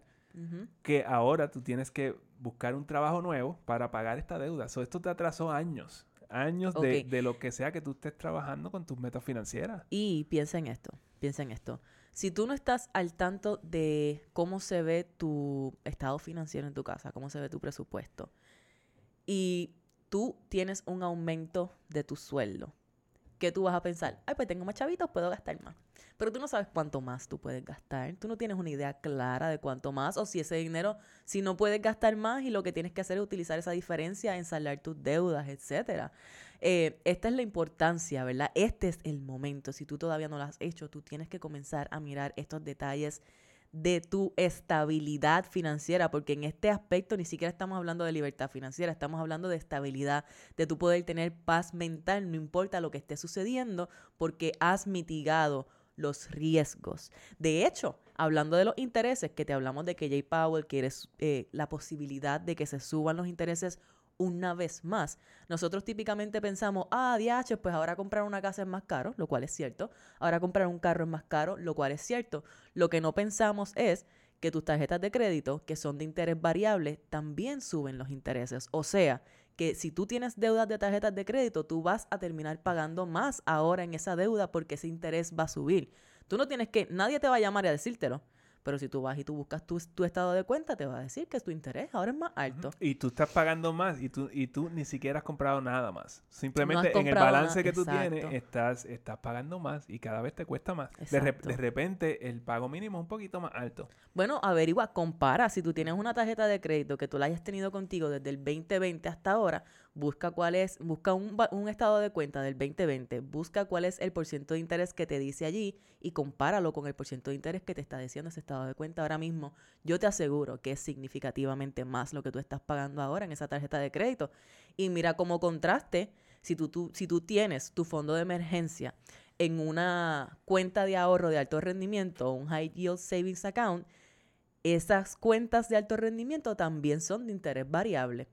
que ahora tú tienes que buscar un trabajo nuevo para pagar esta deuda. So, esto te atrasó años, años de, de lo que sea que tú estés trabajando con tus metas financieras. Y piensa en esto, piensa en esto. Si tú no estás al tanto de cómo se ve tu estado financiero en tu casa, cómo se ve tu presupuesto, y tú tienes un aumento de tu sueldo, ¿qué tú vas a pensar? Ay, pues tengo más chavitos, puedo gastar más. Pero tú no sabes cuánto más tú puedes gastar. Tú no tienes una idea clara de cuánto más o si ese dinero, si no puedes gastar más y lo que tienes que hacer es utilizar esa diferencia en saldar tus deudas, etcétera. Eh, esta es la importancia, ¿verdad? Este es el momento. Si tú todavía no lo has hecho, tú tienes que comenzar a mirar estos detalles de tu estabilidad financiera, porque en este aspecto ni siquiera estamos hablando de libertad financiera, estamos hablando de estabilidad, de tu poder tener paz mental, no importa lo que esté sucediendo, porque has mitigado los riesgos. De hecho, hablando de los intereses, que te hablamos de que Jay Powell quiere eh, la posibilidad de que se suban los intereses una vez más. Nosotros típicamente pensamos, ah, DH, pues ahora comprar una casa es más caro, lo cual es cierto. Ahora comprar un carro es más caro, lo cual es cierto. Lo que no pensamos es que tus tarjetas de crédito, que son de interés variable, también suben los intereses. O sea, que si tú tienes deudas de tarjetas de crédito, tú vas a terminar pagando más ahora en esa deuda porque ese interés va a subir. Tú no tienes que, nadie te va a llamar a decírtelo. Pero si tú vas y tú buscas tu, tu, estado de cuenta, te va a decir que tu interés ahora es más alto. Y tú estás pagando más y tú, y tú ni siquiera has comprado nada más. Simplemente en el balance nada, que tú exacto. tienes estás, estás pagando más y cada vez te cuesta más. De, re- de repente el pago mínimo es un poquito más alto. Bueno, averigua, compara. Si tú tienes una tarjeta de crédito que tú la hayas tenido contigo desde el 2020 hasta ahora, busca cuál es, busca un, estado de cuenta del 2020, busca cuál es el porciento de interés que te dice allí y compáralo con el porciento de interés que te está diciendo ese estado de cuenta ahora mismo. Yo te aseguro que es significativamente más lo que tú estás pagando ahora en esa tarjeta de crédito. Y mira como contraste, si tú, si tú tienes tu fondo de emergencia en una cuenta de ahorro de alto rendimiento, un high yield savings account, esas cuentas de alto rendimiento también son de interés variable.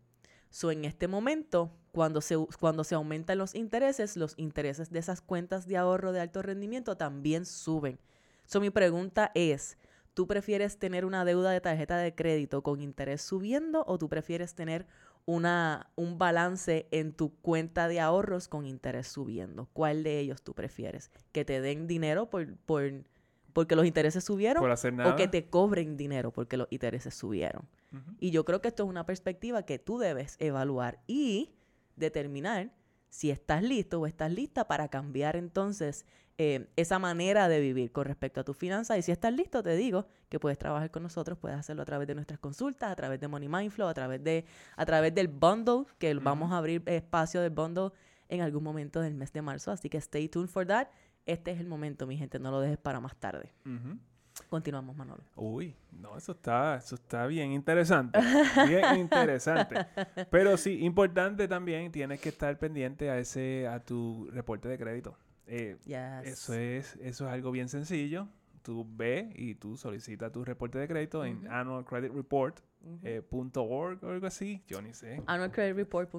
So, en este momento, cuando se, cuando se aumentan los intereses, los intereses de esas cuentas de ahorro de alto rendimiento también suben. So, mi pregunta es, ¿tú prefieres tener una deuda de tarjeta de crédito con interés subiendo o tú prefieres tener una, un balance en tu cuenta de ahorros con interés subiendo? ¿Cuál de ellos tú prefieres? ¿Que te den dinero por, por, porque los intereses subieron? Por hacer nada. o que te cobren dinero porque los intereses subieron. Y yo creo que esto es una perspectiva que tú debes evaluar y determinar si estás listo o estás lista para cambiar entonces eh, esa manera de vivir con respecto a tus finanzas. Y si estás listo, te digo que puedes trabajar con nosotros, puedes hacerlo a través de nuestras consultas, a través de Money Mindflow, a través, de, a través del bundle, que vamos a abrir espacio del bundle en algún momento del mes de marzo. Así que stay tuned for that. Este es el momento, mi gente, no lo dejes para más tarde. Continuamos, Manolo. Uy, no, eso está, eso está bien interesante. Bien interesante. Pero sí, importante también, tienes que estar pendiente a ese, a tu reporte de crédito. Eh, Yes. eso es, eso es algo bien sencillo. Tú ve y tú solicitas tu reporte de crédito en annualcreditreport.org o algo así. Yo ni sé.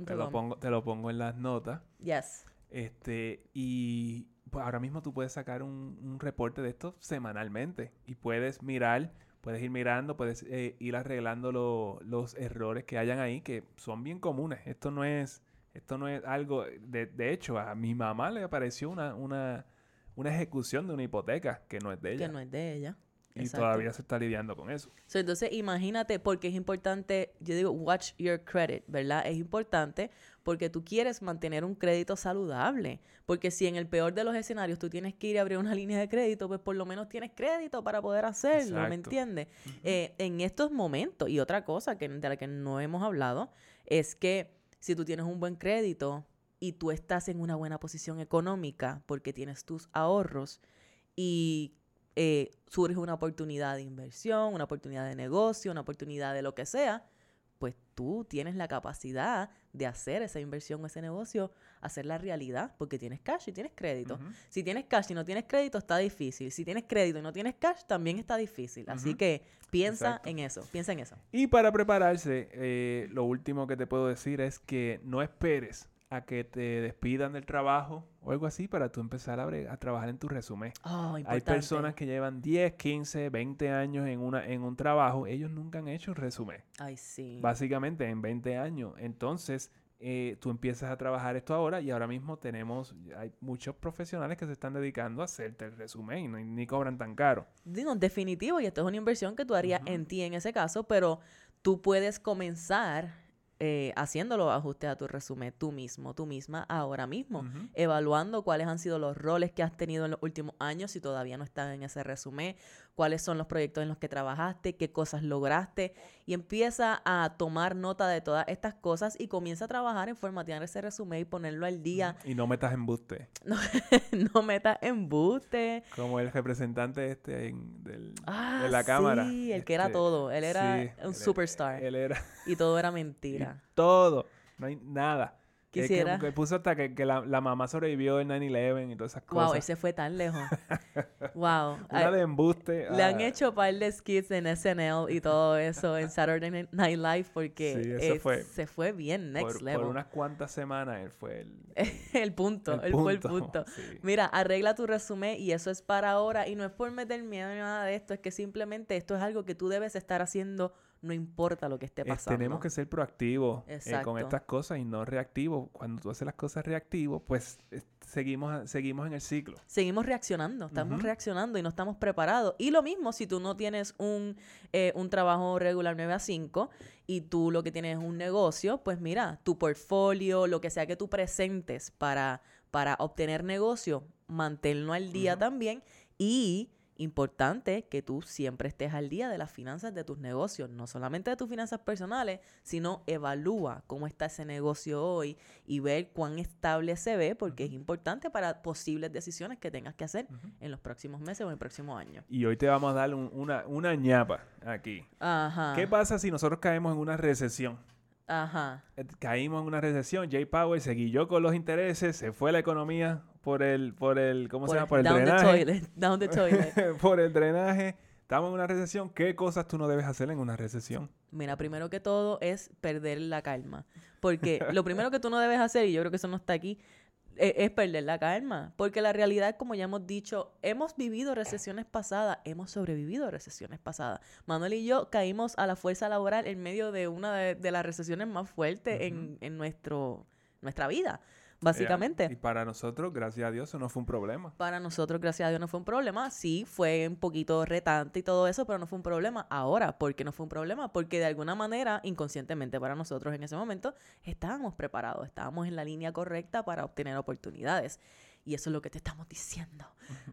Te lo, pongo, te lo pongo en las notas. Yes. Este, y pues ahora mismo tú puedes sacar un, un reporte de esto semanalmente y puedes mirar, puedes ir mirando, puedes eh, ir arreglando lo- los errores que hayan ahí, que son bien comunes. Esto no es, esto no es algo, de, de hecho, a mi mamá le apareció una, una, una ejecución de una hipoteca que no es de ella. Que no es de ella. Y Exacto. todavía se está lidiando con eso. So, entonces, imagínate, porque es importante, yo digo, watch your credit, ¿verdad? Es importante porque tú quieres mantener un crédito saludable. Porque si en el peor de los escenarios tú tienes que ir a abrir una línea de crédito, pues por lo menos tienes crédito para poder hacerlo, ¿me entiendes? Eh, en estos momentos, y otra cosa que, de la que no hemos hablado, es que si tú tienes un buen crédito y tú estás en una buena posición económica porque tienes tus ahorros y eh, surge una oportunidad de inversión, una oportunidad de negocio, una oportunidad de lo que sea, pues tú tienes la capacidad de hacer esa inversión o ese negocio, hacerla realidad, porque tienes cash y tienes crédito. Si tienes cash y no tienes crédito, está difícil. Si tienes crédito y no tienes cash, también está difícil. Así que piensa Exacto. en eso, piensa en eso. Y para prepararse, eh, lo último que te puedo decir es que no esperes a que te despidan del trabajo o algo así para tú empezar a, trabajar en tu resumen. Oh, Hay personas que llevan 10, 15, 20 años en, una, en un trabajo, ellos nunca han hecho un resumen, Ay, sí. básicamente en 20 años. Entonces, eh, tú empiezas a trabajar esto ahora y ahora mismo tenemos, hay muchos profesionales que se están dedicando a hacerte el resumen y no- ni cobran tan caro. Digo, en definitivo, y esto es una inversión que tú harías en ti en ese caso, pero tú puedes comenzar eh, haciendo los ajustes a tu resumen tú mismo, tú misma, ahora mismo, evaluando cuáles han sido los roles que has tenido en los últimos años, si todavía no están en ese resumen, cuáles son los proyectos en los que trabajaste, qué cosas lograste, y empieza a tomar nota de todas estas cosas y comienza a trabajar en formatear ese resumen y ponerlo al día. Y no metas embuste. No, no metas embuste. Como el representante este en- del, Ah, de la cámara. sí, el que era este, todo. Él era sí, un él- superstar. Él era Y todo era y mentira. todo. No hay nada. Que- que- Quisiera. Que, puso hasta que, que la, la mamá sobrevivió en 9-11 y todas esas cosas. Wow, él se fue tan lejos. wow. Una Ay, de embuste. Le han ah, hecho par de skits en SNL y todo eso en Saturday Night Live porque Sí, eso es- fue se fue bien next por, level. por unas cuantas semanas él fue el, el punto, el él fue el punto, punto. sí. Mira, arregla tu resumen y eso es para ahora y no es por meter miedo ni nada de esto, es que simplemente esto es algo que tú debes estar haciendo no importa lo que esté Es- pasando. tenemos que ser proactivos eh, con estas cosas y no reactivos. Cuando tú haces las cosas reactivos, pues es- seguimos, seguimos en el ciclo. seguimos reaccionando, estamos reaccionando y no estamos preparados. Y lo mismo si tú no tienes un, eh, un trabajo regular 9 a 5 y tú lo que tienes es un negocio, pues mira, tu portfolio, lo que sea que tú presentes para, para obtener negocio, manténlo al día también y... Importante que tú siempre estés al día de las finanzas de tus negocios, no solamente de tus finanzas personales, sino evalúa cómo está ese negocio hoy y ver cuán estable se ve, porque es importante para posibles decisiones que tengas que hacer en los próximos meses o en el próximo año. Y hoy te vamos a dar un- una, una ñapa aquí. Ajá. ¿Qué pasa si nosotros caemos en una recesión? Ajá. Eh, Caímos en una recesión, Jay Powell se guilló con los intereses, se fue la economía por el, por el, ¿cómo se llama? Por el down the drenaje. toilet. Down the toilet. por el drenaje. Estamos en una recesión. ¿Qué cosas tú no debes hacer en una recesión? Mira, primero que todo es perder la calma. Porque lo primero que tú no debes hacer, y yo creo que eso no está aquí, e- es perder la calma. Porque la realidad, como ya hemos dicho, hemos vivido recesiones pasadas, hemos sobrevivido a recesiones pasadas. Manuel y yo caímos a la fuerza laboral en medio de una de, de las recesiones más fuertes en, en nuestro, nuestra vida, básicamente. Eh, y para nosotros, gracias a Dios, eso no fue un problema. Para nosotros, gracias a Dios, no fue un problema. Sí, fue un poquito retante y todo eso, pero no fue un problema. Ahora, ¿por qué no fue un problema? Porque de alguna manera, inconscientemente para nosotros en ese momento, estábamos preparados, estábamos en la línea correcta para obtener oportunidades. Y eso es lo que te estamos diciendo.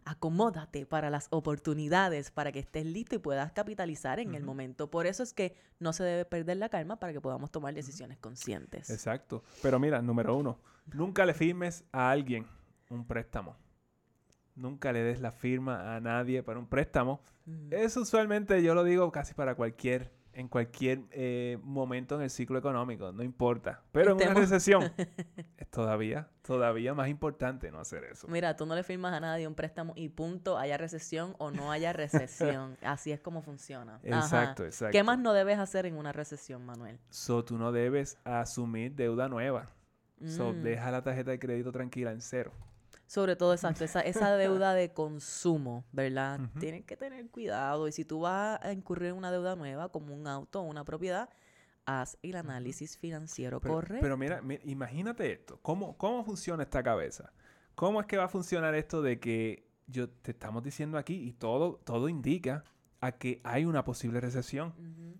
Acomódate para las oportunidades, para que estés listo y puedas capitalizar en el momento. Por eso es que no se debe perder la calma para que podamos tomar decisiones conscientes. Exacto. Pero mira, número uno, nunca le firmes a alguien un préstamo. Nunca le des la firma a nadie para un préstamo. Mm. Eso usualmente yo lo digo casi para cualquier, en cualquier eh, momento en el ciclo económico, no importa. Pero en una recesión es todavía, todavía más importante no hacer eso. Mira, tú no le firmas a nadie un préstamo y punto, haya recesión o no haya recesión. Así es como funciona. Ajá. Exacto, exacto. ¿Qué más no debes hacer en una recesión, Manuel? So, tú no debes asumir deuda nueva. So, Mm. deja la tarjeta de crédito tranquila en cero. Sobre todo exacto, esa, esa deuda de consumo, ¿verdad? Tienes que tener cuidado y si tú vas a incurrir en una deuda nueva como un auto o una propiedad, haz el análisis financiero Pero, correcto. pero mira, mi- imagínate esto. ¿Cómo, ¿Cómo funciona esta cabeza? ¿Cómo es que va a funcionar esto de que yo te estamos diciendo aquí y todo, todo indica a que hay una posible recesión?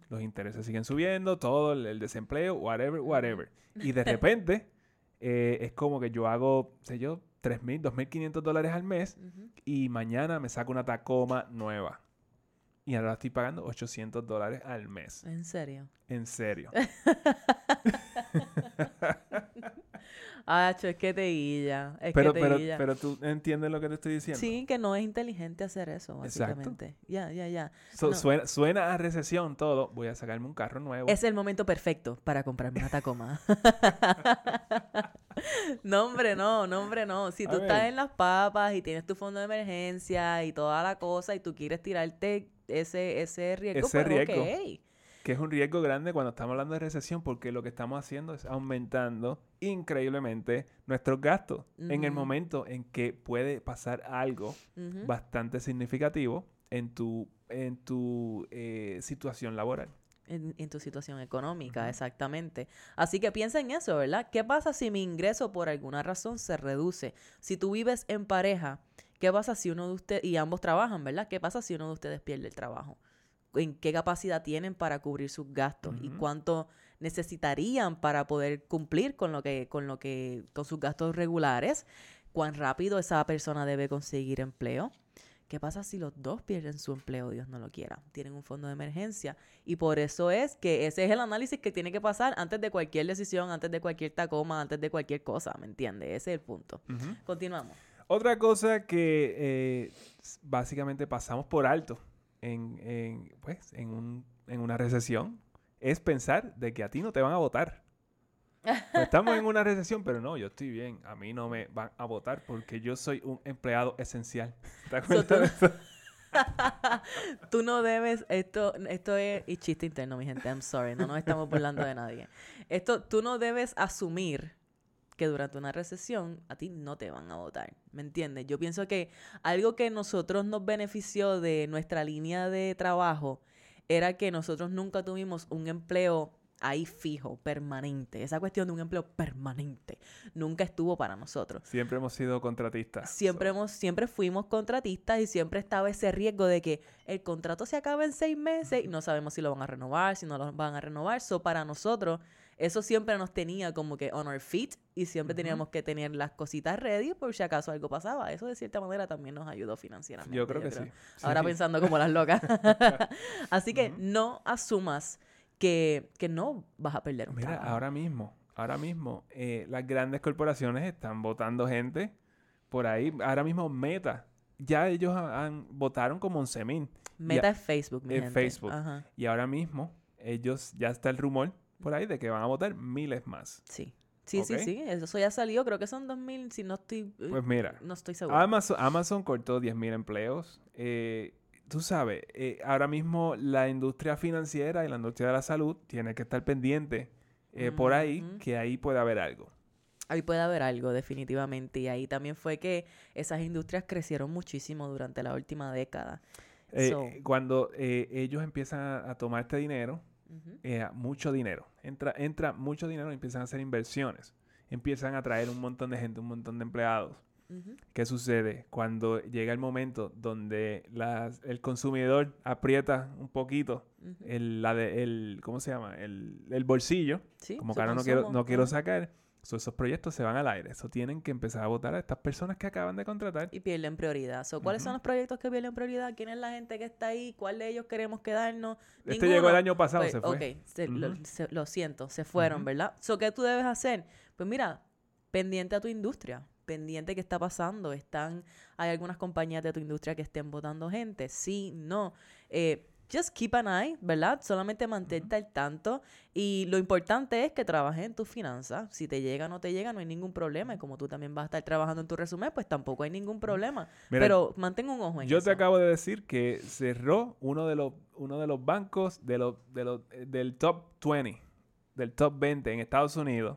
Los intereses siguen subiendo, todo el, el desempleo, whatever, whatever. Y de repente eh, es como que yo hago, sé yo, 3.000, 2.500 dólares al mes y mañana me saco una Tacoma nueva. Y ahora estoy pagando 800 dólares al mes. En serio. En serio. Ah, cho, es que te guilla. Es pero, que te pero, guilla. pero tú entiendes lo que te estoy diciendo. Sí, que no es inteligente hacer eso, básicamente. Ya, ya, ya. Suena a recesión todo. Voy a sacarme un carro nuevo. Es el momento perfecto para comprarme una Tacoma. no, hombre, no, no, hombre, no. Si tú estás en las papas y tienes tu fondo de emergencia y toda la cosa y tú quieres tirarte ese, ese riesgo, Ese pues riesgo. Que es un riesgo grande cuando estamos hablando de recesión porque lo que estamos haciendo es aumentando increíblemente nuestros gastos en el momento en que puede pasar algo bastante significativo en tu, en tu eh, situación laboral. En, en tu situación económica, exactamente. Así que piensa en eso, ¿verdad? ¿Qué pasa si mi ingreso por alguna razón se reduce? Si tú vives en pareja, ¿qué pasa si uno de ustedes, y ambos trabajan, ¿verdad? ¿Qué pasa si uno de ustedes pierde el trabajo? ¿En qué capacidad tienen para cubrir sus gastos? ¿Y cuánto necesitarían para poder cumplir con lo que, con lo que, con sus gastos regulares? ¿Cuán rápido esa persona debe conseguir empleo? ¿Qué pasa si los dos pierden su empleo, Dios no lo quiera? Tienen un fondo de emergencia. Y por eso es que ese es el análisis que tiene que pasar antes de cualquier decisión, antes de cualquier tacoma, antes de cualquier cosa, ¿me entiendes? Ese es el punto. Continuamos. Otra cosa que eh, básicamente pasamos por alto en, en, pues, en, un- en una recesión es pensar de que a ti no te van a votar. Pues estamos en una recesión, pero no, yo estoy bien. A mí no me van a votar porque yo soy un empleado esencial. ¿Te acuerdas tú- de eso? Tú no debes, esto, esto es y chiste interno, mi gente, I'm sorry, no nos estamos burlando de nadie. Esto, tú no debes asumir que durante una recesión a ti no te van a votar, ¿me entiendes? Yo pienso que algo que nosotros nos benefició de nuestra línea de trabajo era que nosotros nunca tuvimos un empleo ahí fijo, permanente. Esa cuestión de un empleo permanente nunca estuvo para nosotros. Siempre hemos sido contratistas. Siempre so- hemos, siempre fuimos contratistas y siempre estaba ese riesgo de que el contrato se acaba en seis meses y no sabemos si lo van a renovar, si no lo van a renovar. So, para nosotros, eso siempre nos tenía como que on our feet y siempre teníamos que tener las cositas ready por si acaso algo pasaba. Eso de cierta manera también nos ayudó financieramente. Yo creo que sí. Ahora Sí. pensando como las locas. Así que no asumas que, que no vas a perder un Mira, trabajo. ahora mismo, ahora mismo, eh, las grandes corporaciones están votando gente por ahí. Ahora mismo Meta, ya ellos ha- han, votaron como 11 mil. Meta es Facebook, mi en gente. Facebook. Ajá. Y ahora mismo, ellos, ya está el rumor por ahí de que van a votar miles más. Sí. Sí, sí, sí. Eso ya salió. Creo que son 2000, si no estoy... Pues mira, no estoy seguro. Amazon, Amazon cortó 10.000 empleos. Eh, tú sabes, eh, ahora mismo la industria financiera y la industria de la salud tiene que estar pendiente eh, por ahí, que ahí puede haber algo. Ahí puede haber algo, definitivamente. Y ahí también fue que esas industrias crecieron muchísimo durante la última década. Eh, So- cuando eh, ellos empiezan a, tomar este dinero, eh, mucho dinero, entra, entra mucho dinero y empiezan a hacer inversiones. Empiezan a traer un montón de gente, un montón de empleados. ¿Qué sucede? Cuando llega el momento donde las- el consumidor aprieta un poquito Ujú. el, la de- el ¿cómo se llama? El, el bolsillo, Sí, como ahora no quiero, no quiero sacar, so, esos proyectos se van al aire. Eso tienen que empezar a votar a estas personas que acaban de contratar. Y pierden prioridad. So, ¿Cuáles son Ujú. los proyectos que pierden prioridad? ¿Quién es la gente que está ahí? ¿Cuál de ellos queremos quedarnos? Este llegó el Ninguno. año pasado, Pues, se fue. Ok, se- lo, se- lo siento, se fueron. ¿verdad? So, ¿Qué tú debes hacer? Pues mira, pendiente a tu industria, pendiente qué está pasando. Están, hay algunas compañías de tu industria que estén votando gente, sí, no. Eh, just keep an eye, ¿verdad? Solamente mantente al tanto. Y lo importante es que trabajes en tus finanzas. Si te llega o no te llega, no hay ningún problema. Y como tú también vas a estar trabajando en tu resumen, pues tampoco hay ningún problema. Mira, Pero mantén un ojo en Yo eso. te acabo de decir que cerró uno de los, uno de los bancos de los, de los, eh, del top 20, del top 20 en Estados Unidos,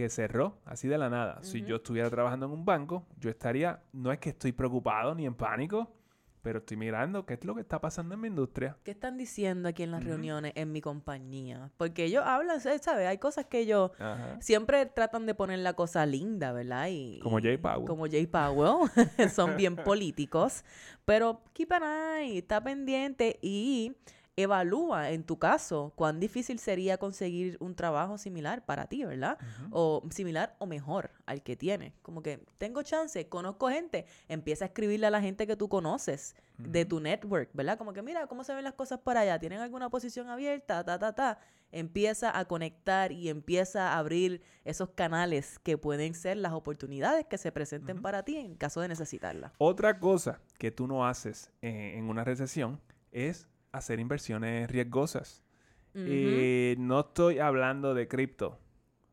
que cerró, así de la nada. Si yo estuviera trabajando en un banco, yo estaría, no es que estoy preocupado ni en pánico, pero estoy mirando qué es lo que está pasando en mi industria. ¿Qué están diciendo aquí en las reuniones en mi compañía? Porque ellos hablan, ¿sabes? Hay cosas que ellos siempre tratan de poner la cosa linda, ¿verdad? Y, como Jay Powell. Como Jay Powell. Son bien políticos. Pero keep an eye, está pendiente y evalúa en tu caso cuán difícil sería conseguir un trabajo similar para ti, ¿verdad? O similar o mejor al que tienes. Como que tengo chance, conozco gente, empieza a escribirle a la gente que tú conoces de tu network, ¿verdad? Como que mira cómo se ven las cosas por allá, tienen alguna posición abierta, ta, ta, ta. Empieza a conectar y empieza a abrir esos canales que pueden ser las oportunidades que se presenten para ti en caso de necesitarla. Otra cosa que tú no haces eh, en una recesión es hacer inversiones riesgosas. Y no estoy hablando de cripto.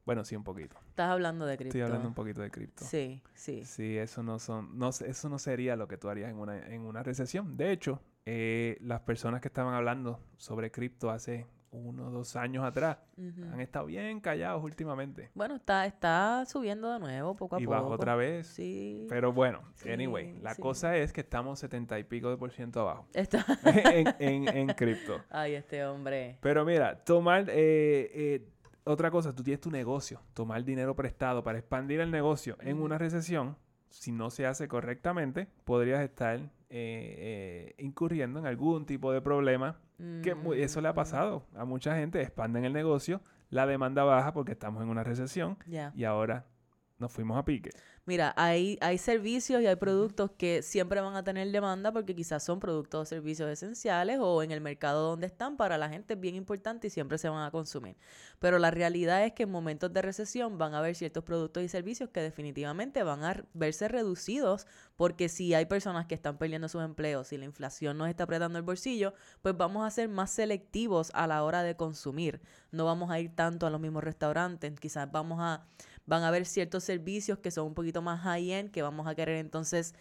Bueno, sí, un poquito. Estás hablando de cripto. Estoy hablando un poquito de cripto. Sí, sí. Sí, eso no son, no, eso no sería lo que tú harías en una, en una recesión. De hecho, eh, las personas que estaban hablando sobre cripto hace uno o dos años atrás. Han estado bien callados últimamente. Bueno, está, está subiendo de nuevo poco a poco. Y bajo otra vez. Sí. Pero bueno, anyway, la cosa es que estamos setenta y pico de por ciento abajo. Está. en, en, cripto. Ay, este hombre. Pero mira, tomar... Eh, eh, otra cosa, tú tienes tu negocio, tomar dinero prestado para expandir el negocio en una recesión, si no se hace correctamente, podrías estar eh, incurriendo en algún tipo de problema que eso le ha pasado. A mucha gente, expanden el negocio, la demanda baja porque estamos en una recesión y ahora nos fuimos a pique. Mira, hay, hay servicios y hay productos que siempre van a tener demanda porque quizás son productos o servicios esenciales o en el mercado donde están para la gente es bien importante y siempre se van a consumir. Pero la realidad es que en momentos de recesión van a haber ciertos productos y servicios que definitivamente van a verse reducidos porque si hay personas que están perdiendo sus empleos, y la inflación nos está apretando el bolsillo, pues vamos a ser más selectivos a la hora de consumir. No vamos a ir tanto a los mismos restaurantes, quizás vamos a van a haber ciertos servicios que son un poquito más high-end que vamos a querer entonces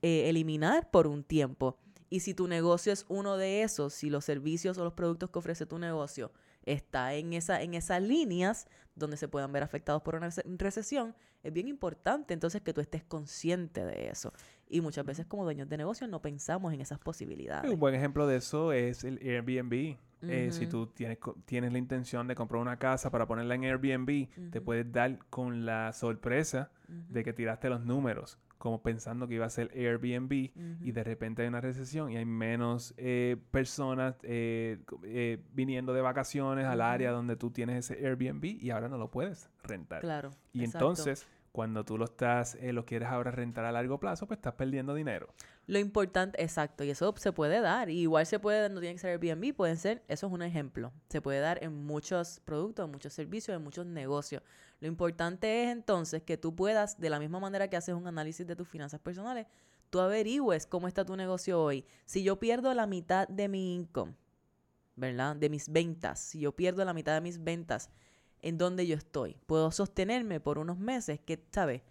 eh, eliminar por un tiempo. Y si tu negocio es uno de esos, si los servicios o los productos que ofrece tu negocio está en, esa, en esas líneas donde se puedan ver afectados por una recesión, es bien importante entonces que tú estés consciente de eso. Y muchas veces como dueños de negocios no pensamos en esas posibilidades. Un buen ejemplo de eso es el Airbnb. Eh, si tú tienes, tienes la intención de comprar una casa para ponerla en Airbnb, te puedes dar con la sorpresa de que tiraste los números como pensando que iba a ser Airbnb y de repente hay una recesión y hay menos eh, personas eh, viniendo de vacaciones al área donde tú tienes ese Airbnb y ahora no lo puedes rentar. Claro. Y entonces cuando tú lo estás, eh, lo quieres ahora rentar a largo plazo, pues estás perdiendo dinero. Lo importante, exacto, y eso se puede dar. igual se puede, no tiene que ser Airbnb, pueden ser, eso es un ejemplo. Se puede dar en muchos productos, en muchos servicios, en muchos negocios. Lo importante es entonces que tú puedas, de la misma manera que haces un análisis de tus finanzas personales, tú averigües cómo está tu negocio hoy. Si yo pierdo la mitad de mi income, ¿verdad? De mis ventas, si yo pierdo la mitad de mis ventas, en donde yo estoy. Puedo sostenerme por unos meses, que, ¿sabes?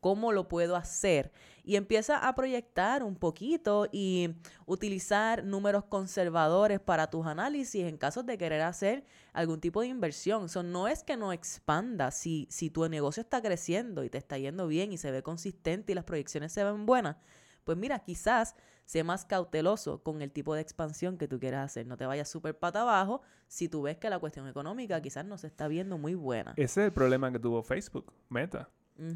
¿Cómo lo puedo hacer? Y empieza a proyectar un poquito y utilizar números conservadores para tus análisis en caso de querer hacer algún tipo de inversión. Eso no es que no expanda. Si, si tu negocio está creciendo y te está yendo bien y se ve consistente y las proyecciones se ven buenas, pues mira, quizás sé más cauteloso con el tipo de expansión que tú quieras hacer. No te vayas súper pata abajo si tú ves que la cuestión económica quizás no se está viendo muy buena. Ese es el problema que tuvo Facebook, Meta.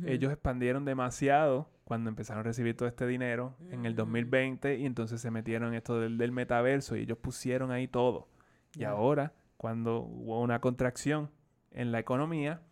Ellos expandieron demasiado cuando empezaron a recibir todo este dinero en el 2020 y entonces se metieron en esto del, metaverso y ellos pusieron ahí todo. Y ahora, cuando hubo una contracción en la economía,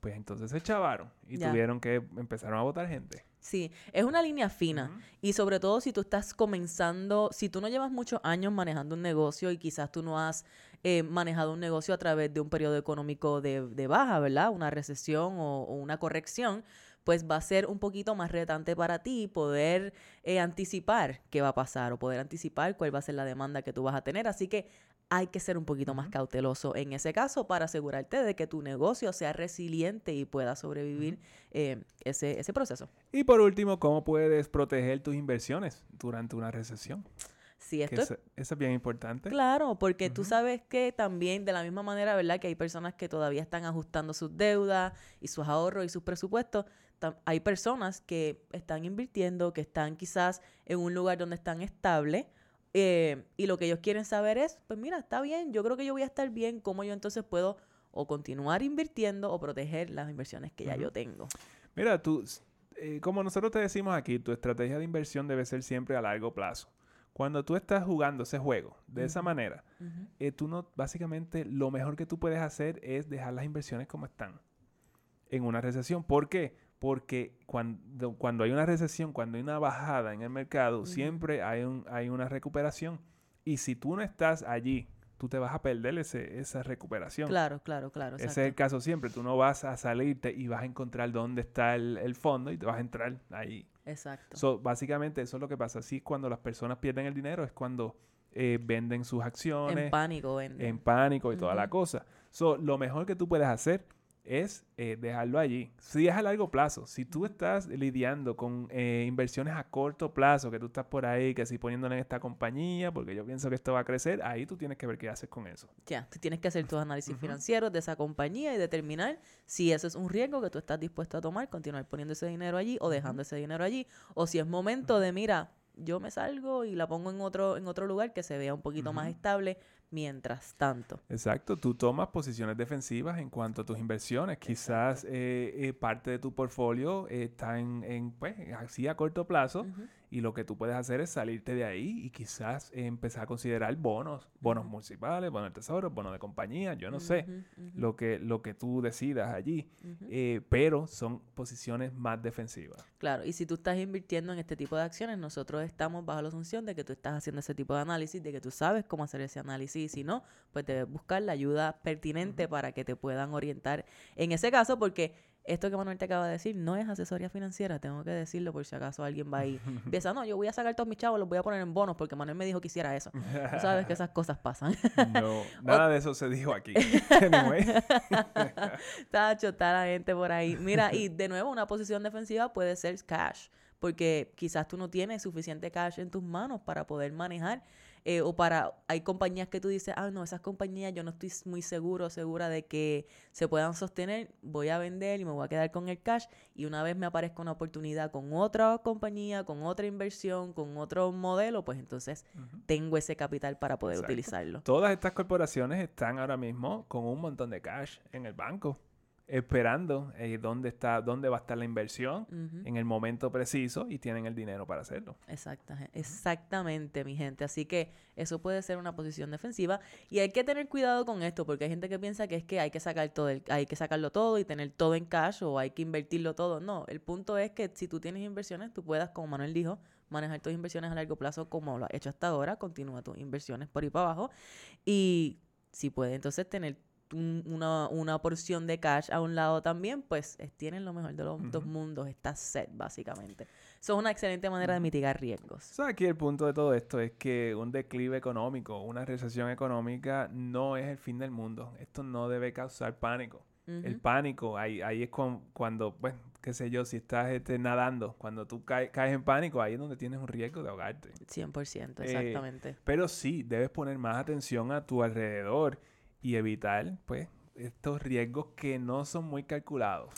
pues entonces se chavaron y tuvieron que empezaron a votar gente. Sí, es una línea fina. Y sobre todo si tú estás comenzando, si tú no llevas muchos años manejando un negocio y quizás tú no has eh, manejado un negocio a través de un periodo económico de, de baja, ¿verdad? Una recesión o, una corrección, pues va a ser un poquito más retante para ti poder eh, anticipar qué va a pasar o poder anticipar cuál va a ser la demanda que tú vas a tener. Así que hay que ser un poquito más cauteloso en ese caso para asegurarte de que tu negocio sea resiliente y pueda sobrevivir eh, ese, ese proceso. Y por último, ¿cómo puedes proteger tus inversiones durante una recesión? Si esto es eso, es bien importante. Claro, porque tú sabes que también de la misma manera, ¿verdad? Que hay personas que todavía están ajustando sus deudas y sus ahorros y sus presupuestos. Hay personas que están invirtiendo, que están quizás en un lugar donde están estables eh, y lo que ellos quieren saber es, pues mira, está bien, yo creo que yo voy a estar bien, ¿cómo yo entonces puedo o continuar invirtiendo o proteger las inversiones que ya yo tengo? Mira, tú, eh, como nosotros te decimos aquí, tu estrategia de inversión debe ser siempre a largo plazo. Cuando tú estás jugando ese juego de esa manera, eh, tú no, básicamente lo mejor que tú puedes hacer es dejar las inversiones como están en una recesión. ¿Por qué? Porque cuando, cuando hay una recesión, cuando hay una bajada en el mercado, siempre hay, un, hay una recuperación. Y si tú no estás allí, tú te vas a perder ese, esa recuperación. Claro, claro, claro. Ese es el caso siempre. Tú no vas a salirte y vas a encontrar dónde está el, el fondo y te vas a entrar ahí. Exacto. So, básicamente eso es lo que pasa. Así es cuando las personas pierden el dinero, es cuando eh, venden sus acciones en pánico venden. en pánico y toda la cosa. So, lo mejor que tú puedes hacer es eh, dejarlo allí. Si es a largo plazo, si tú estás lidiando con eh, inversiones a corto plazo, que tú estás por ahí, que si poniéndole en esta compañía, porque yo pienso que esto va a crecer, ahí tú tienes que ver qué haces con eso. Ya, tú tienes que hacer tus análisis financieros de esa compañía y determinar si ese es un riesgo que tú estás dispuesto a tomar, continuar poniendo ese dinero allí o dejando ese dinero allí, o si es momento de, mira, yo me salgo y la pongo en otro, en otro lugar que se vea un poquito más estable mientras tanto. Exacto, tú tomas posiciones defensivas en cuanto a tus inversiones. Quizás eh, eh, parte de tu portfolio eh, está en, en, pues, así a corto plazo. Y lo que tú puedes hacer es salirte de ahí y quizás empezar a considerar bonos, bonos municipales, bonos del tesoro, bonos de compañía, yo no sé, lo que, lo que tú decidas allí, eh, pero son posiciones más defensivas. Claro, y si tú estás invirtiendo en este tipo de acciones, nosotros estamos bajo la asunción de que tú estás haciendo ese tipo de análisis, de que tú sabes cómo hacer ese análisis, y si no, pues debes buscar la ayuda pertinente para que te puedan orientar en ese caso, porque esto que Manuel te acaba de decir no es asesoría financiera, tengo que decirlo por si acaso alguien va ahí. Empieza, no, yo voy a sacar todos mis chavos, los voy a poner en bonos porque Manuel me dijo que hiciera eso. Tú sabes que esas cosas pasan. no, nada de eso se dijo aquí. Tacho, está la gente por ahí. Mira, y de nuevo, una posición defensiva puede ser cash, porque quizás tú no tienes suficiente cash en tus manos para poder manejar. Eh, o para, hay compañías que tú dices, ah, no, esas compañías yo no estoy muy seguro, segura de que se puedan sostener, voy a vender y me voy a quedar con el cash. Y una vez me aparezca una oportunidad con otra compañía, con otra inversión, con otro modelo, pues entonces tengo ese capital para poder Exacto. utilizarlo. Todas estas corporaciones están ahora mismo con un montón de cash en el banco, esperando eh, dónde está, dónde va a estar la inversión en el momento preciso y tienen el dinero para hacerlo. Exacta, exactamente, mi gente. Así que eso puede ser una posición defensiva y hay que tener cuidado con esto porque hay gente que piensa que es que hay que sacar todo, el- hay que sacarlo todo y tener todo en cash o hay que invertirlo todo. No, el punto es que si tú tienes inversiones, tú puedas, como Manuel dijo, manejar tus inversiones a largo plazo como lo has hecho hasta ahora, continúa tus inversiones por ahí para abajo y si puedes entonces tener un- una, una porción de cash a un lado también, pues es- tienen lo mejor de los dos mundos, está set básicamente. Eso es una excelente manera de mitigar riesgos. Aquí el punto de todo esto es que un declive económico, una recesión económica no es el fin del mundo. Esto no debe causar pánico. El pánico, ahí, ahí es cuan- cuando, pues, qué sé yo, si estás este, nadando, cuando tú cae- caes en pánico, ahí es donde tienes un riesgo de ahogarte. 100%, Eh, exactamente. Pero sí, debes poner más atención a tu alrededor y evitar, pues, estos riesgos que no son muy calculados.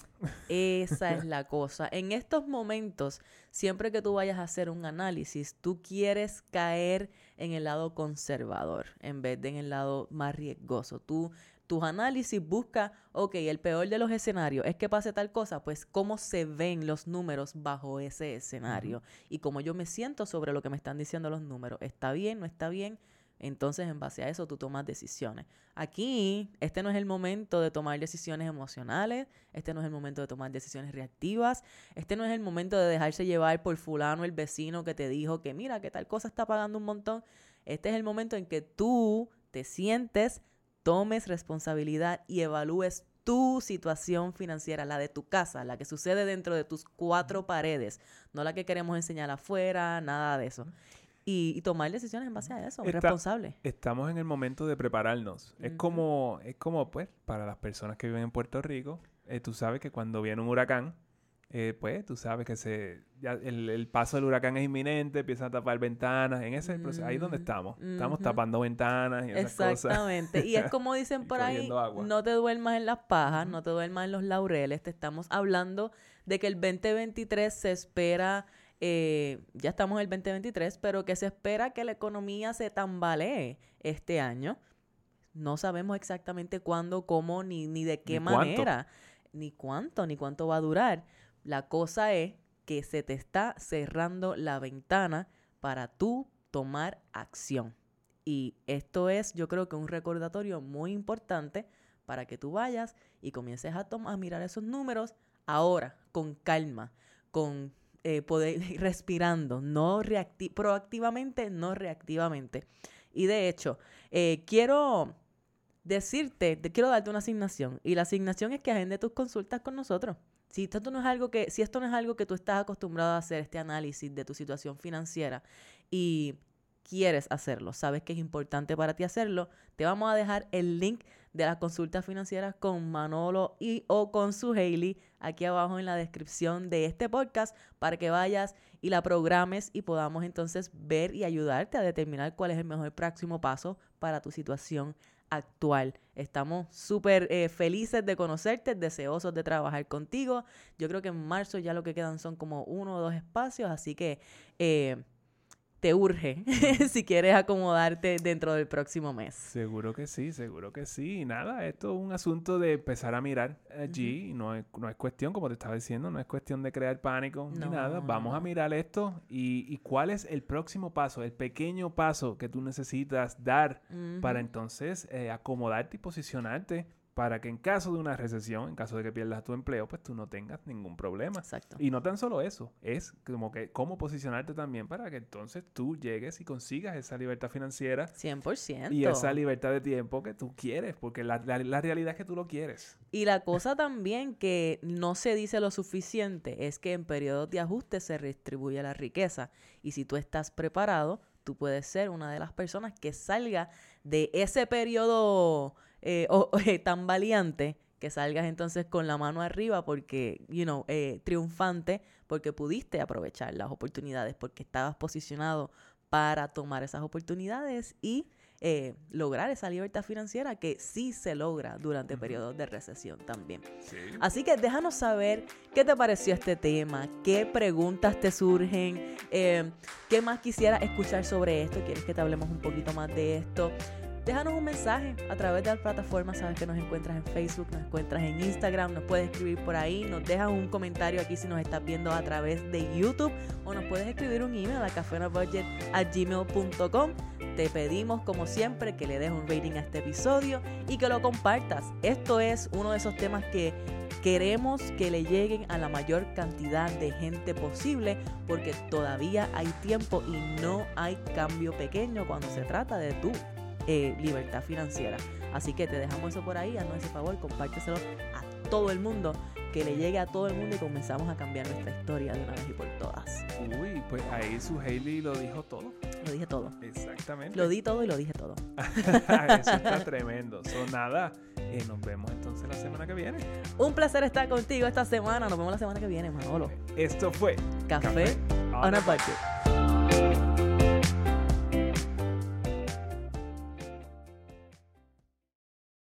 Esa es la cosa. En estos momentos, siempre que tú vayas a hacer un análisis, tú quieres caer en el lado conservador en vez de en el lado más riesgoso. Tú, tus análisis busca, ok, el peor de los escenarios es que pase tal cosa, pues cómo se ven los números bajo ese escenario y cómo yo me siento sobre lo que me están diciendo los números. ¿Está bien? ¿No está bien? Entonces, en base a eso, tú tomas decisiones. Aquí, este no es el momento de tomar decisiones emocionales, este no es el momento de tomar decisiones reactivas, este no es el momento de dejarse llevar por fulano, el vecino que te dijo que mira, que tal cosa está pagando un montón. Este es el momento en que tú te sientes, tomes responsabilidad y evalúes tu situación financiera, la de tu casa, la que sucede dentro de tus cuatro paredes, no la que queremos enseñar afuera, nada de eso. Y, y tomar decisiones en base a eso, Está- responsable. Estamos en el momento de prepararnos. Es como, es como, pues, para las personas que viven en Puerto Rico, eh, tú sabes que cuando viene un huracán, eh, pues tú sabes que se ya el, el paso del huracán es inminente, empiezan a tapar ventanas, en ese proceso, ahí es donde estamos, estamos tapando ventanas y esas cosas. Exactamente. Y es como dicen por ahí, agua. no te duermas en las pajas, no te duermas en los laureles. Te estamos hablando de que el 2023 se espera, eh, ya estamos en el 2023, pero que se espera que la economía se tambalee este año. No sabemos exactamente cuándo, cómo, ni, ni de qué Ni cuánto. manera, ni cuánto, ni cuánto va a durar. La cosa es que se te está cerrando la ventana para tú tomar acción. Y esto es, yo creo que un recordatorio muy importante para que tú vayas y comiences a, a mirar esos números ahora, con calma, con eh, poder respirando, no proactivamente, no reactivamente. Y de hecho, eh, quiero decirte, te quiero darte una asignación. Y la asignación es que agende tus consultas con nosotros. Si esto no es algo que, si esto no es algo que tú estás acostumbrado a hacer, este análisis de tu situación financiera, y quieres hacerlo, sabes que es importante para ti hacerlo, te vamos a dejar el link de las consultas financieras con Manolo y o con su Hailey aquí abajo en la descripción de este podcast para que vayas y la programes y podamos entonces ver y ayudarte a determinar cuál es el mejor próximo paso para tu situación actual. Estamos súper eh, felices de conocerte, deseosos de trabajar contigo. Yo creo que en marzo ya lo que quedan son como uno o dos espacios, así que eh, te urge si quieres acomodarte dentro del próximo mes. Seguro que sí, seguro que sí. Y nada, esto es un asunto de empezar a mirar allí. y no, es, no es cuestión, como te estaba diciendo, no es cuestión de crear pánico No, ni nada. no, Vamos a mirar esto y, y cuál es el próximo paso, el pequeño paso que tú necesitas dar para entonces eh, acomodarte y posicionarte para que en caso de una recesión, en caso de que pierdas tu empleo, pues tú no tengas ningún problema. Exacto. Y no tan solo eso, es como que cómo posicionarte también para que entonces tú llegues y consigas esa libertad financiera 100%. y esa libertad de tiempo que tú quieres, porque la, la- la realidad es que tú lo quieres. Y la cosa también que no se dice lo suficiente es que en periodos de ajuste se redistribuye la riqueza. Y si tú estás preparado, tú puedes ser una de las personas que salga de ese periodo eh, o- eh, tan valiente, que salgas entonces con la mano arriba porque, you know, eh, triunfante, porque pudiste aprovechar las oportunidades, porque estabas posicionado para tomar esas oportunidades y eh, lograr esa libertad financiera que sí se logra durante periodos de recesión también. Sí. Así que déjanos saber qué te pareció este tema, qué preguntas te surgen, eh, qué más quisieras escuchar sobre esto, quieres que te hablemos un poquito más de esto. Déjanos un mensaje a través de las plataformas, sabes que nos encuentras en Facebook, nos encuentras en Instagram, nos puedes escribir por ahí, nos dejas un comentario aquí si nos estás viendo a través de YouTube o nos puedes escribir un email a cafenabudget@gmail.com. Te pedimos como siempre que le des un rating a este episodio y que lo compartas. Esto es uno de esos temas que queremos que le lleguen a la mayor cantidad de gente posible porque todavía hay tiempo y no hay cambio pequeño cuando se trata de tu eh, libertad financiera. Así que te dejamos eso por ahí, haznos ese favor, compárteselo a todo el mundo, que le llegue a todo el mundo y comenzamos a cambiar nuestra historia de una vez y por todas. Uy, pues ahí su Hailey lo dijo todo. Lo dije todo. Exactamente. Lo di todo y lo dije todo. Eso está tremendo. Son nada. eh, nos vemos entonces la semana que viene. Un placer estar contigo esta semana. Nos vemos la semana que viene, Manolo. Esto fue Café Café on a budget.